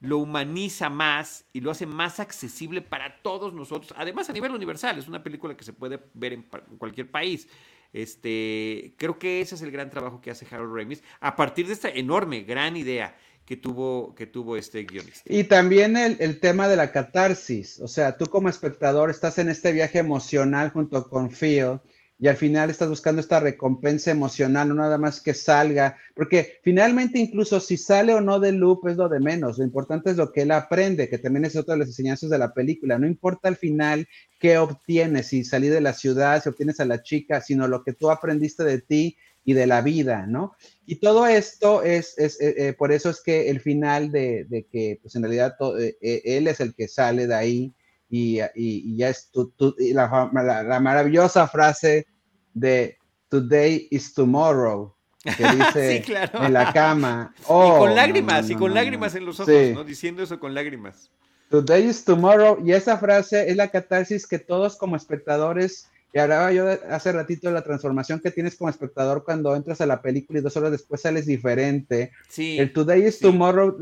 lo humaniza más y lo hace más accesible para todos nosotros. Además, a nivel universal, es una película que se puede ver en, cualquier país. Este, creo que ese es el gran trabajo que hace Harold Ramis a partir de esta enorme, gran idea que tuvo, que tuvo este guionista. Y también el, el, tema de la catarsis, o sea, tú como espectador estás en este viaje emocional junto con Phil y al final estás buscando esta recompensa emocional, no nada más que salga, porque finalmente incluso si sale o no de loop es lo de menos, lo importante es lo que él aprende, que también es otra de las enseñanzas de la película, no importa al final qué obtienes, si salir de la ciudad, si obtienes a la chica, sino lo que tú aprendiste de ti y de la vida, ¿no? Y todo esto es, es eh, eh, por eso es que el final de, que, pues en realidad eh, él es el que sale de ahí y, y, ya es tu, la, la, maravillosa frase de Today is tomorrow, que dice en la cama. y con oh, lágrimas, y con lágrimas en los ojos, ¿no? Diciendo eso con lágrimas. Today is tomorrow, y esa frase es la catarsis que todos como espectadores, y hablaba yo hace ratito de la transformación que tienes como espectador cuando entras a la película y dos horas después sales diferente. Sí, el Today is tomorrow,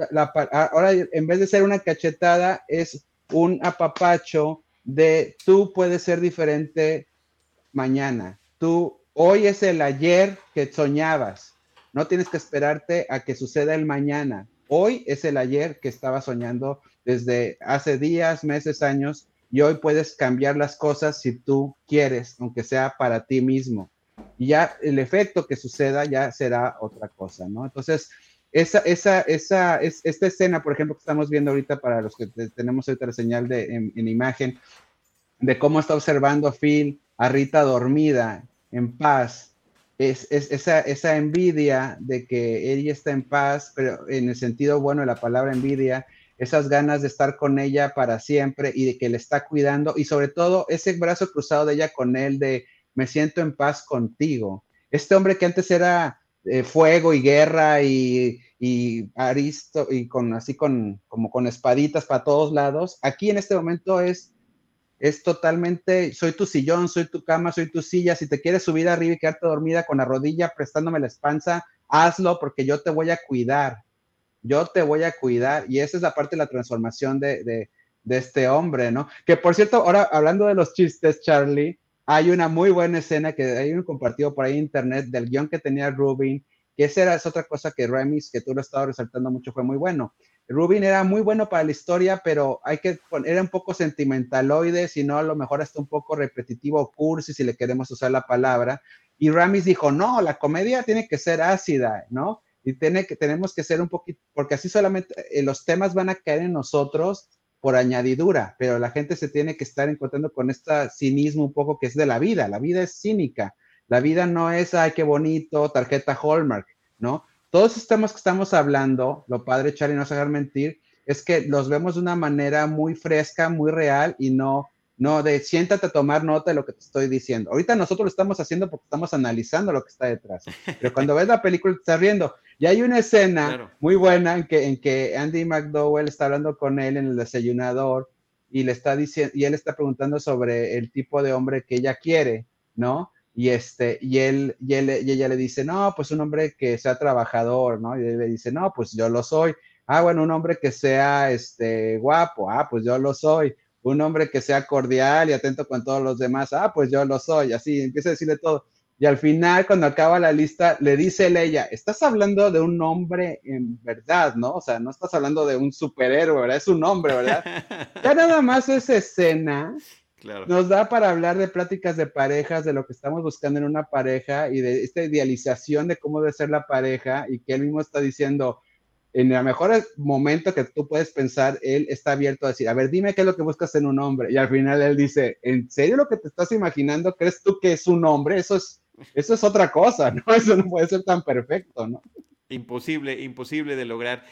ahora en vez de ser una cachetada, es un apapacho de tú puedes ser diferente mañana. Tú, hoy es el ayer que soñabas. No tienes que esperarte a que suceda el mañana. Hoy es el ayer que estaba soñando desde hace días, meses, años, y hoy puedes cambiar las cosas si tú quieres, aunque sea para ti mismo. Y ya el efecto que suceda ya será otra cosa, ¿no? Entonces, esa, esa, esa, es, esta escena, por ejemplo, que estamos viendo ahorita para los que tenemos ahorita la señal de, en, imagen, de cómo está observando Phil a Rita dormida, en paz, es, es, esa, esa envidia de que ella está en paz, pero en el sentido bueno de la palabra envidia, esas ganas de estar con ella para siempre y de que le está cuidando y sobre todo ese brazo cruzado de ella con él de me siento en paz contigo. Este hombre que antes era eh, fuego y guerra y, aristo y con así con como con espaditas para todos lados. Aquí en este momento es es totalmente soy tu sillón, soy tu cama, soy tu silla. Si te quieres subir arriba y quedarte dormida con la rodilla prestándome la espanza, hazlo porque yo te voy a cuidar. Yo te voy a cuidar y esa es la parte de la transformación de, de, este hombre, ¿no? Que por cierto, ahora hablando de los chistes, Charlie, hay una muy buena escena que hay un compartido por ahí en internet del guion que tenía Rubin, que esa era es otra cosa que Remis, que tú lo estabas resaltando mucho, fue muy bueno. Rubin era muy bueno para la historia, pero hay que era un poco sentimentaloide, si no, a lo mejor hasta un poco repetitivo, cursi, si le queremos usar la palabra. Y Ramis dijo, no, la comedia tiene que ser ácida, ¿no? Y tenemos que ser un poquito, porque así solamente eh, los temas van a caer en nosotros por añadidura, pero la gente se tiene que estar encontrando con este cinismo un poco que es de la vida. La vida es cínica. La vida no es, ay, qué bonito, tarjeta Hallmark, ¿no? Todos estos temas que estamos hablando, lo padre, Charlie, no se hagan mentir, es que los vemos de una manera muy fresca, muy real y no no de siéntate a tomar nota de lo que te estoy diciendo. Ahorita nosotros lo estamos haciendo porque estamos analizando lo que está detrás. Pero cuando ves la película te estás riendo. Y hay una escena muy buena en que, en que Andy McDowell está hablando con él en el desayunador y le está diciendo, y él está preguntando sobre el tipo de hombre que ella quiere, ¿no? Y este, y él, y él, y ella le dice, no, pues un hombre que sea trabajador, ¿no? Y él le dice, no, pues yo lo soy. Ah, bueno, un hombre que sea este guapo, ah, pues yo lo soy un hombre que sea cordial y atento con todos los demás, ah, pues yo lo soy, así, empieza a decirle todo. Y al final, cuando acaba la lista, le dice ella, estás hablando de un hombre en verdad, ¿no? O sea, no estás hablando de un superhéroe, ¿verdad? Es un hombre, ¿verdad? ya nada más esa escena nos da para hablar de pláticas de parejas, de lo que estamos buscando en una pareja y de esta idealización de cómo debe ser la pareja y que él mismo está diciendo, en el mejor momento que tú puedes pensar, él está abierto a decir, a ver, dime qué es lo que buscas en un hombre. Y al final él dice, ¿en serio lo que te estás imaginando? ¿Crees tú que es un hombre? Eso es, eso es otra cosa, ¿no? Eso no puede ser tan perfecto, ¿no? Imposible, imposible de lograr.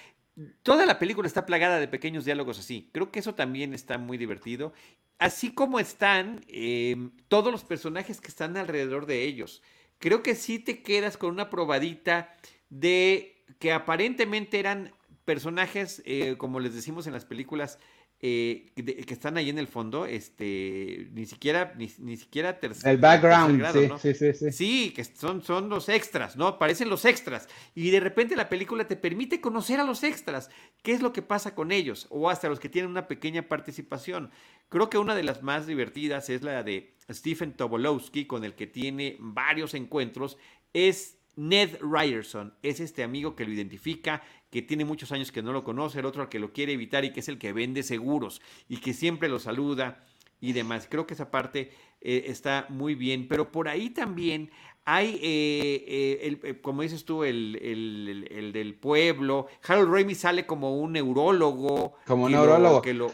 Toda la película está plagada de pequeños diálogos así. Creo que eso también está muy divertido. Así como están eh, todos los personajes que están alrededor de ellos. Creo que sí te quedas con una probadita de que aparentemente eran personajes, eh, como les decimos en las películas, eh, que, están ahí en el fondo, este, ni siquiera, ni, siquiera tercer, El background, sí, sí, sí, sí, que son, son los extras, ¿no? Aparecen los extras. Y de repente la película te permite conocer a los extras. ¿Qué es lo que pasa con ellos? O hasta los que tienen una pequeña participación. Creo que una de las más divertidas es la de Stephen Tobolowski, con el que tiene varios encuentros. Es Ned Ryerson es este amigo que lo identifica, que tiene muchos años que no lo conoce, el otro al que lo quiere evitar y que es el que vende seguros y que siempre lo saluda y demás. Creo que esa parte eh, está muy bien, pero por ahí también hay, eh, eh, como dices tú, el, el, del pueblo. Harold Ramis sale como un neurólogo. Como un neurólogo. que lo,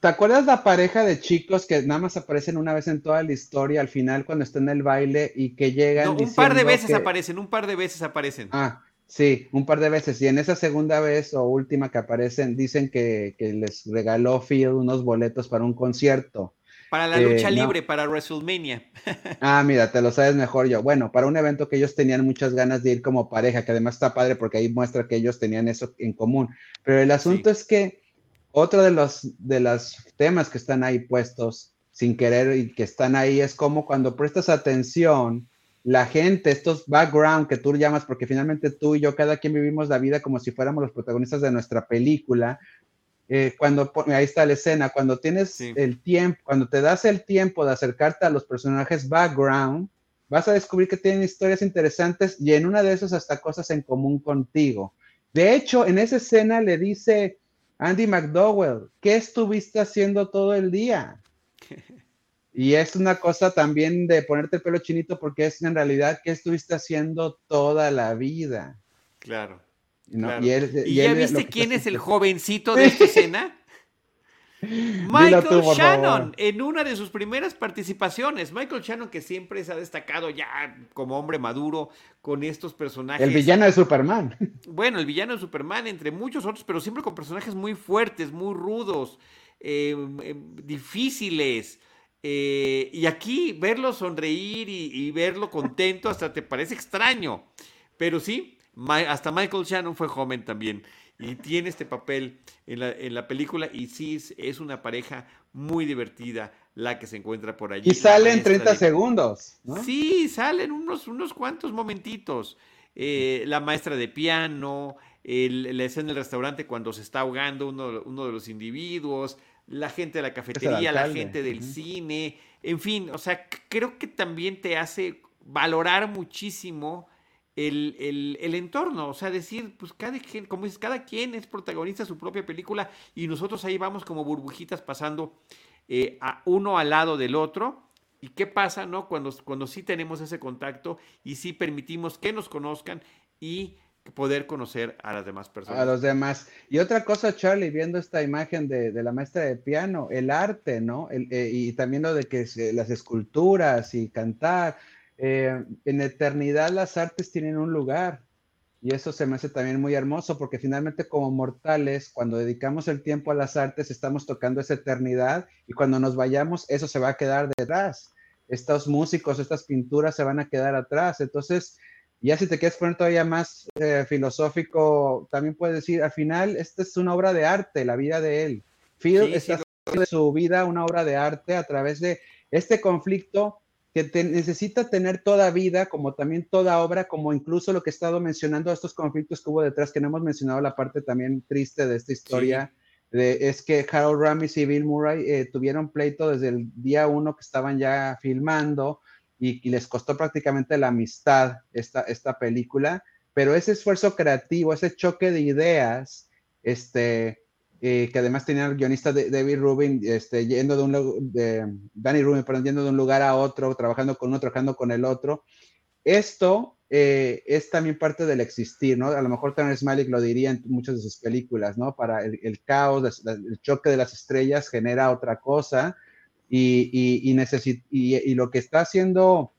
¿Te acuerdas la pareja de chicos que nada más aparecen una vez en toda la historia, al final cuando está en el baile y que llegan? No, un par de veces aparecen, un par de veces aparecen. Ah, sí, un par de veces. Y en esa segunda vez o última que aparecen, dicen que, les regaló Phil unos boletos para un concierto. Para la lucha eh, libre, para WrestleMania. ah, mira, te lo sabes mejor yo. Bueno, para un evento que ellos tenían muchas ganas de ir como pareja, que además está padre porque ahí muestra que ellos tenían eso en común. Pero el asunto es que otro de los, de los temas que están ahí puestos sin querer y que están ahí es como cuando prestas atención, la gente, estos background que tú llamas, porque finalmente tú y yo, cada quien vivimos la vida como si fuéramos los protagonistas de nuestra película. Eh, cuando, ahí está la escena, cuando tienes el tiempo, cuando te das el tiempo de acercarte a los personajes background, vas a descubrir que tienen historias interesantes y en una de esas hasta cosas en común contigo. De hecho, en esa escena le dice Andy McDowell, ¿qué estuviste haciendo todo el día? Y es una cosa también de ponerte el pelo chinito porque es en realidad qué estuviste haciendo toda la vida. Claro. ¿Y, ya viste quién es el jovencito de esta escena? Michael Shannon, en una de sus primeras participaciones. Michael Shannon, que siempre se ha destacado ya como hombre maduro con estos personajes. El villano de Superman. Bueno, el villano de Superman, entre muchos otros, pero siempre con personajes muy fuertes, muy rudos, eh, eh, difíciles. Eh, y aquí verlo sonreír y, verlo contento hasta te parece extraño. Pero sí, hasta Michael Shannon fue joven también y tiene este papel en la, película y sí es, una pareja muy divertida la que se encuentra por allí. Y sale en 30 segundos. Sí, salen unos, unos cuantos momentitos. Eh, la maestra de piano, la escena del restaurante cuando se está ahogando uno, uno de los individuos, la gente de la cafetería, la gente del cine, en fin, o sea, creo que también te hace valorar muchísimo el, entorno, o sea, decir, pues cada quien, como dices, cada quien es protagonista de su propia película y nosotros ahí vamos como burbujitas pasando eh, a uno al lado del otro. ¿Y qué pasa, no? Cuando, cuando sí tenemos ese contacto y sí permitimos que nos conozcan y poder conocer a las demás personas. A los demás. Y otra cosa, Charlie, viendo esta imagen de, la maestra de piano, el arte, ¿no? Eh, y también lo de que las esculturas y cantar, eh, en eternidad las artes tienen un lugar y eso se me hace también muy hermoso porque finalmente como mortales, cuando dedicamos el tiempo a las artes, estamos tocando esa eternidad y cuando nos vayamos, eso se va a quedar detrás. Estos músicos, estas pinturas se van a quedar atrás. Entonces, ya si te quieres poner todavía más eh, filosófico, también puedes decir, al final, esta es una obra de arte, la vida de él. Phil está haciendo de su vida una obra de arte a través de este conflicto que necesita tener toda vida, como también toda obra, como incluso lo que he estado mencionando, estos conflictos que hubo detrás, que no hemos mencionado la parte también triste de esta historia, de, es que Harold Ramis y Bill Murray eh, tuvieron pleito desde el día uno que estaban ya filmando y, les costó prácticamente la amistad esta, esta película, pero ese esfuerzo creativo, ese choque de ideas, este, eh, que además tenía el guionista de, David Rubin, este, yendo de un de Danny Rubin, perdón, yendo de un lugar a otro, trabajando con uno, trabajando con el otro. Esto eh, es también parte del existir, ¿no? A lo mejor Terrence Malick lo diría en muchas de sus películas, ¿no? Para el, caos, el choque de las estrellas genera otra cosa y, y, y, y lo que está haciendo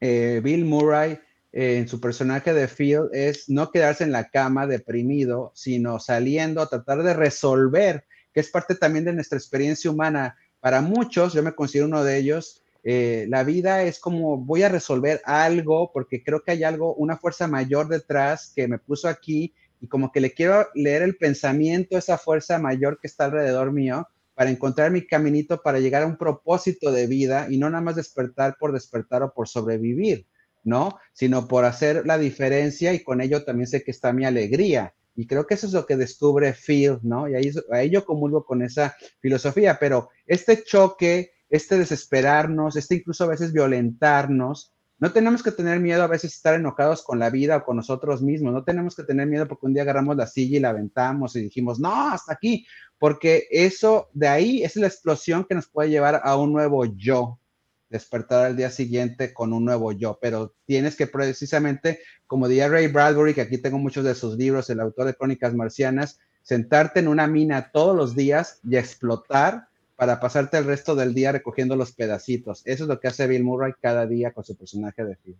eh, Bill Murray en su personaje de Phil es no quedarse en la cama deprimido, sino saliendo a tratar de resolver, que es parte también de nuestra experiencia humana. Para muchos, yo me considero uno de ellos, eh, la vida es como voy a resolver algo porque creo que hay algo, una fuerza mayor detrás que me puso aquí y como que le quiero leer el pensamiento, esa fuerza mayor que está alrededor mío, para encontrar mi caminito, para llegar a un propósito de vida y no nada más despertar por despertar o por sobrevivir, ¿no? Sino por hacer la diferencia y con ello también sé que está mi alegría. Y creo que eso es lo que descubre Phil, ¿no? Y ahí, ahí yo comulgo con esa filosofía, pero este choque, este desesperarnos, este incluso a veces violentarnos, no tenemos que tener miedo a veces estar enojados con la vida o con nosotros mismos. No tenemos que tener miedo porque un día agarramos la silla y la aventamos y dijimos, no, hasta aquí. Porque eso de ahí es la explosión que nos puede llevar a un nuevo yo. Despertar al día siguiente con un nuevo yo. Pero tienes que precisamente, como diría Ray Bradbury, que aquí tengo muchos de sus libros, el autor de Crónicas Marcianas, sentarte en una mina todos los días y explotar para pasarte el resto del día recogiendo los pedacitos. Eso es lo que hace Bill Murray cada día con su personaje de Phil.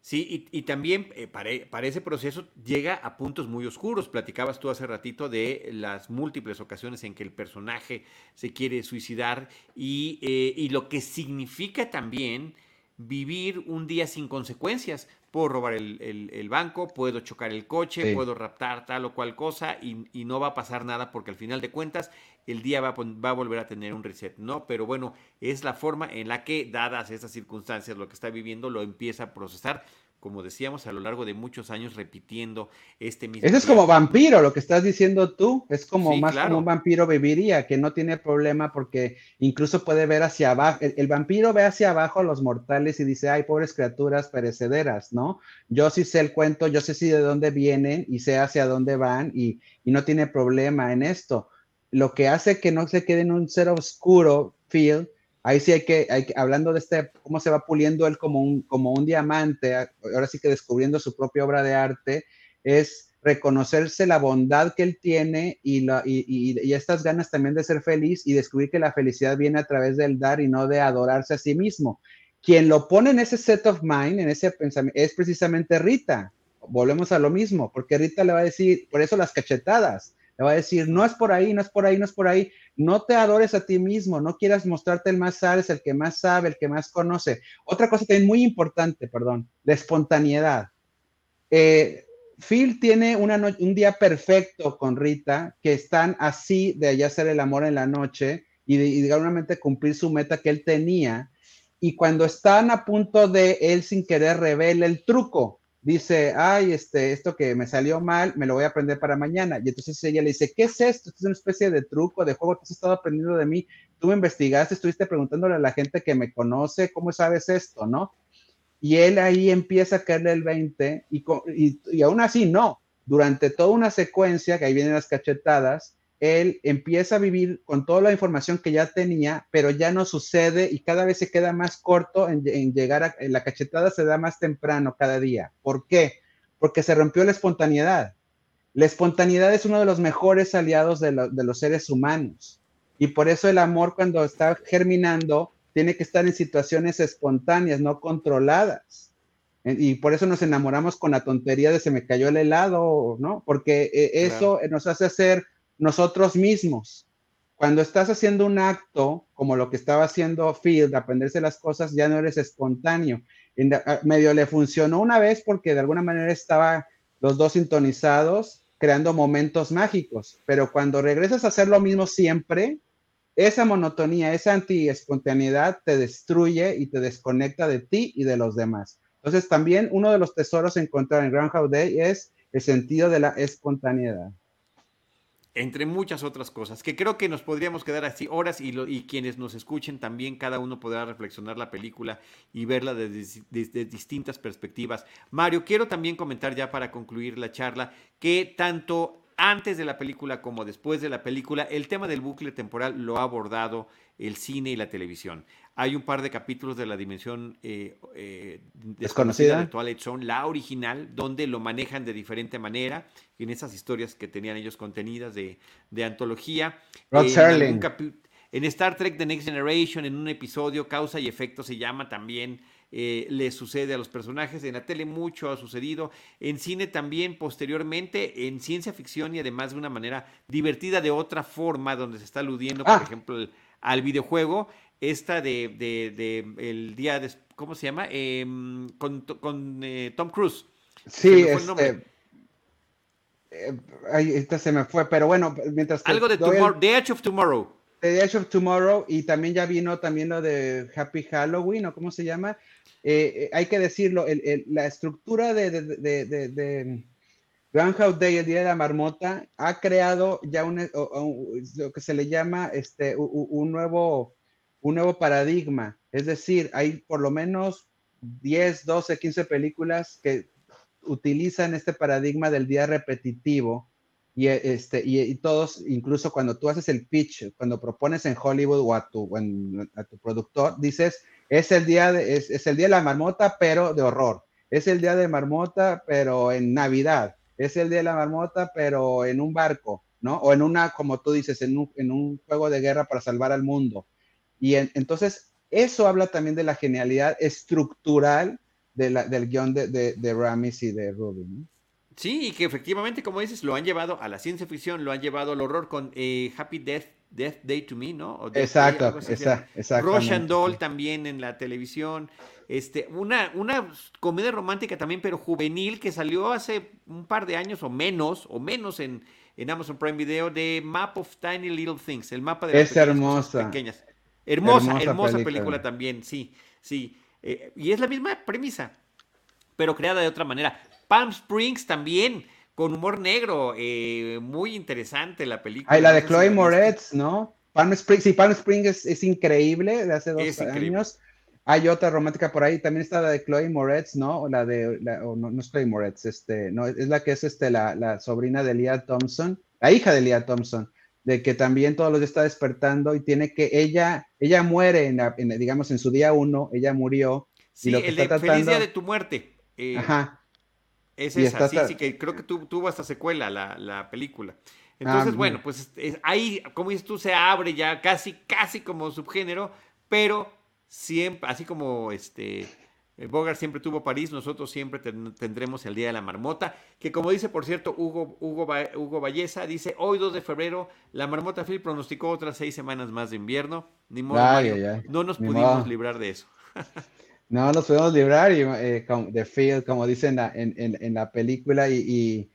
Sí, y, también eh, para, ese proceso llega a puntos muy oscuros. Platicabas tú hace ratito de las múltiples ocasiones en que el personaje se quiere suicidar y, eh, lo que significa también vivir un día sin consecuencias. Puedo robar el, banco, puedo chocar el coche, puedo raptar tal o cual cosa y, y, no va a pasar nada porque al final de cuentas el día va a, volver a tener un reset, ¿no? Pero bueno, es la forma en la que, dadas estas circunstancias, lo que está viviendo, lo empieza a procesar, como decíamos, a lo largo de muchos años repitiendo este mismo. Eso es como vampiro, lo que estás diciendo tú, es como más como un vampiro viviría, que no tiene problema porque incluso puede ver hacia abajo. El, vampiro ve hacia abajo a los mortales y dice, ay, pobres criaturas perecederas, ¿no? Yo sí sé el cuento, yo sé si de dónde vienen y sé hacia dónde van y, y no tiene problema en esto lo que hace que no se quede en un ser oscuro, Phil, ahí sí hay que, hay hablando de este, cómo se va puliendo él como un, como un diamante, ahora sí que descubriendo su propia obra de arte, es reconocerse la bondad que él tiene y, la, y, y, estas ganas también de ser feliz y descubrir que la felicidad viene a través del dar y no de adorarse a sí mismo. Quien lo pone en ese set of mind, en ese pensamiento, es precisamente Rita. Volvemos a lo mismo, porque Rita le va a decir, por eso las cachetadas, le va a decir, no es por ahí, no es por ahí, no es por ahí. No te adores a ti mismo, no quieras mostrarte el más sabes, el que más sabe, el que más conoce. Otra cosa también muy importante, perdón, la espontaneidad. Eh, Phil tiene un día perfecto con Rita, que están así de allá hacer el amor en la noche y, de, y cumplir su meta que él tenía. Y cuando están a punto de él sin querer revela el truco, dice, ay, este, esto que me salió mal, me lo voy a aprender para mañana. Y entonces ella le dice, ¿qué es esto? Esto es una especie de truco, de juego, tú has estado aprendiendo de mí, tú me investigaste, estuviste preguntándole a la gente que me conoce, ¿cómo sabes esto, no? Y él ahí empieza a caerle el 20 y, y, y aún así no, durante toda una secuencia, que ahí vienen las cachetadas, él empieza a vivir con toda la información que ya tenía, pero ya no sucede y cada vez se queda más corto en, llegar a la cachetada, se da más temprano cada día. ¿Por qué? Porque se rompió la espontaneidad. La espontaneidad es uno de los mejores aliados de, de los seres humanos y por eso el amor cuando está germinando tiene que estar en situaciones espontáneas, no controladas. Y por eso nos enamoramos con la tontería de se me cayó el helado, ¿no? Porque eh, eso nos hace ser nosotros mismos. Cuando estás haciendo un acto, como lo que estaba haciendo de aprenderse las cosas, ya no eres espontáneo. En, medio le funcionó una vez porque de alguna manera estaba los dos sintonizados, creando momentos mágicos. Pero cuando regresas a hacer lo mismo siempre, esa monotonía, esa anti-espontaneidad te destruye y te desconecta de ti y de los demás. Entonces, también uno de los tesoros a encontrar en Groundhog Day es el sentido de la espontaneidad entre muchas otras cosas, que creo que nos podríamos quedar así horas y, y quienes nos escuchen también, cada uno podrá reflexionar la película y verla desde, desde, distintas perspectivas. Mario, quiero también comentar ya para concluir la charla que tanto antes de la película como después de la película, el tema del bucle temporal lo ha abordado el cine y la televisión. Hay un par de capítulos de la dimensión eh, eh, desconocida de Twilight Zone, la original, donde lo manejan de diferente manera, en esas historias que tenían ellos contenidas de, antología. en, en, Star Trek The Next Generation, en un episodio, Causa y Efecto se llama también. Eh, le sucede a los personajes. En la tele mucho ha sucedido. En cine también, posteriormente, en ciencia ficción y además de una manera divertida de otra forma, donde se está aludiendo, por ah. ejemplo, al videojuego esta de, de, el día de, ¿cómo se llama? Em, con, con eh, Tom Cruise. Sí, este, Eh, ahorita se me fue, pero bueno, mientras Algo de The Edge of Tomorrow. The Edge of Tomorrow y también ya vino también lo de Happy Halloween o cómo se llama. Eh, hay que decirlo, la estructura de, de, de, de, Groundhog Day, el Día de la Marmota, ha creado ya un, lo que se le llama este, un, nuevo, un nuevo paradigma. Es decir, hay por lo menos 10, 12, 15 películas que utilizan este paradigma del día repetitivo y, este, y, todos, incluso cuando tú haces el pitch, cuando propones en Hollywood o a tu, a tu productor, dices, es el, día de, es, el día de la marmota, pero de horror. Es el día de marmota, pero en Navidad. Es el día de la marmota, pero en un barco, ¿no? O en una, como tú dices, en un, en un juego de guerra para salvar al mundo. Y entonces, eso habla también de la genialidad estructural de la, del guion de, de, de, Ramis y de Rubin. ¿no? Sí, y que efectivamente, como dices, lo han llevado a la ciencia ficción, lo han llevado al horror con eh, Happy Death, Death Day to Me, ¿no? exacto, exacto. Russian Doll también en la televisión. Este, una, una comedia romántica también, pero juvenil, que salió hace un par de años o menos, o menos en, en Amazon Prime Video, de Map of Tiny Little Things, el mapa de las es hermosa. pequeñas. Hermosa, hermosa, película. también, sí, sí. Eh, y es la misma premisa, pero creada de otra manera. Palm Springs también, con humor negro, eh, muy interesante la película. Ay, la de Chloe Moretz, ¿no? Palm Springs, sí, Palm Springs es, increíble, de hace dos años. Hay otra romántica por ahí, también está la de Chloe Moretz, ¿no? O la de, no, no, es Chloe Moretz, este, no, es la que es este, la, la sobrina de Leah Thompson, la hija de Leah Thompson, de que también todos los días está despertando y tiene que, ella, ella muere, en, digamos, en su día uno, ella murió. Sí, y lo que el está de Feliz Día de tu Muerte. Eh, Ajá. Es esa, sí, sí, que creo que tuvo hasta secuela la, película. Entonces, ah, bueno, pues ahí, como dices tú, se abre ya casi, casi como subgénero, pero siempre, así como este Bogart siempre tuvo París, nosotros siempre tendremos el Día de la Marmota, que como dice, por cierto, Hugo, Hugo, Hugo Valleza, dice, hoy 2 de febrero, la Marmota Phil pronosticó otras seis semanas más de invierno, ni modo, no nos pudimos librar de eso. No nos podemos librar y, eh, de Phil, como dicen en, en, la película. Y,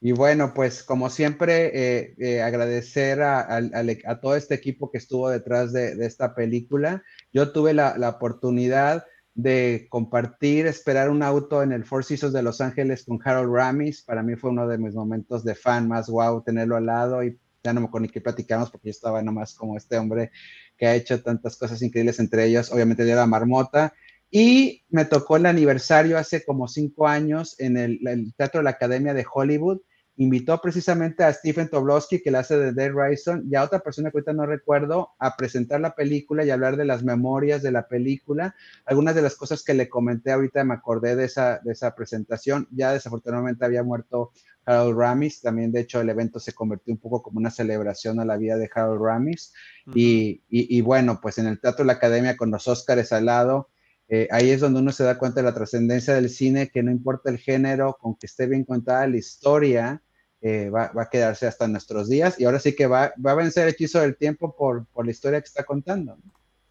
y, bueno, pues como siempre, eh, eh, agradecer a, a, todo este equipo que estuvo detrás de, de esta película. Yo tuve la, la, oportunidad de compartir, esperar un auto en el Four Seasons de Los Ángeles con Harold Ramis. Para mí fue uno de mis momentos de fan más wow tenerlo al lado y ya no me acuerdo qué platicamos porque yo estaba nomás como este hombre que ha hecho tantas cosas increíbles, entre ellas obviamente de la marmota y me tocó el aniversario hace como cinco años en el, Teatro de la Academia de Hollywood. Invitó precisamente a Stephen Toblowski, que la hace de Dead Rising, y a otra persona que ahorita no recuerdo, a presentar la película y hablar de las memorias de la película. Algunas de las cosas que le comenté ahorita me acordé de esa, de esa presentación. Ya desafortunadamente había muerto Harold Ramis. También, de hecho, el evento se convirtió un poco como una celebración a la vida de Harold Ramis. y, y, y, bueno, pues en el Teatro de la Academia con los Óscares al lado, eh, ahí es donde uno se da cuenta de la trascendencia del cine, que no importa el género, con que esté bien contada la historia, eh, va, a quedarse hasta nuestros días y ahora sí que va, va a vencer el hechizo del tiempo por, por la historia que está contando.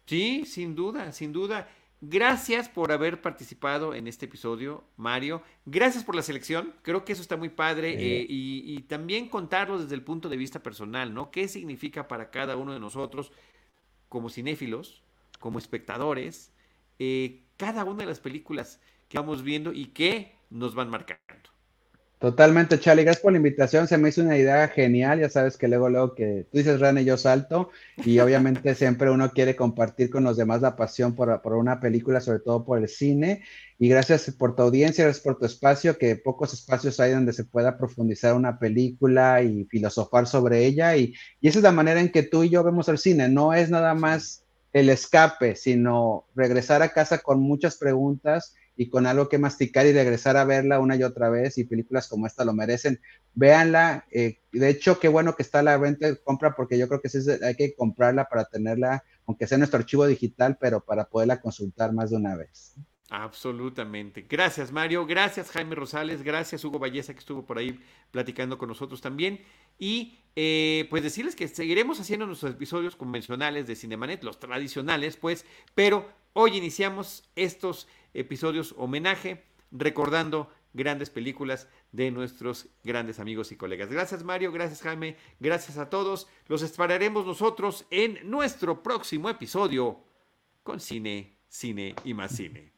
Sí, sin duda, sin duda. Gracias por haber participado en este episodio, Mario. Gracias por la selección. Creo que eso está muy padre. Eh, y, y, también contarlo desde el punto de vista personal, ¿no? ¿Qué significa para cada uno de nosotros como cinéfilos, como espectadores, eh, cada una de las películas que vamos viendo y que nos van marcando. Totalmente, Charlie. Gracias por la invitación. Se me hizo una idea genial. Ya sabes que luego, luego que tú dices Rane, yo salto. Y obviamente siempre uno quiere compartir con los demás la pasión por, por, una película, sobre todo por el cine. Y gracias por tu audiencia, gracias por tu espacio, que pocos espacios hay donde se pueda profundizar una película y filosofar sobre ella. Y, y esa es la manera en que tú y yo vemos el cine. No es nada más el escape, sino regresar a casa con muchas preguntas y con algo que masticar y regresar a verla una y otra vez y películas como esta lo merecen. Véanla, eh, de hecho, qué bueno que está la venta de compra porque yo creo que sí, hay que comprarla para tenerla, aunque sea nuestro archivo digital, pero para poderla consultar más de una vez. Absolutamente. Gracias, Mario. Gracias, Jaime Rosales. Gracias, Hugo Valleza, que estuvo por ahí platicando con nosotros también. Y eh, pues decirles que seguiremos haciendo nuestros episodios convencionales de Cinemanet, los tradicionales, pues, pero hoy iniciamos estos episodios homenaje, recordando grandes películas de nuestros grandes amigos y colegas. Gracias Mario, gracias Jaime, gracias a todos. Los esperaremos nosotros en nuestro próximo episodio con cine, cine y más cine.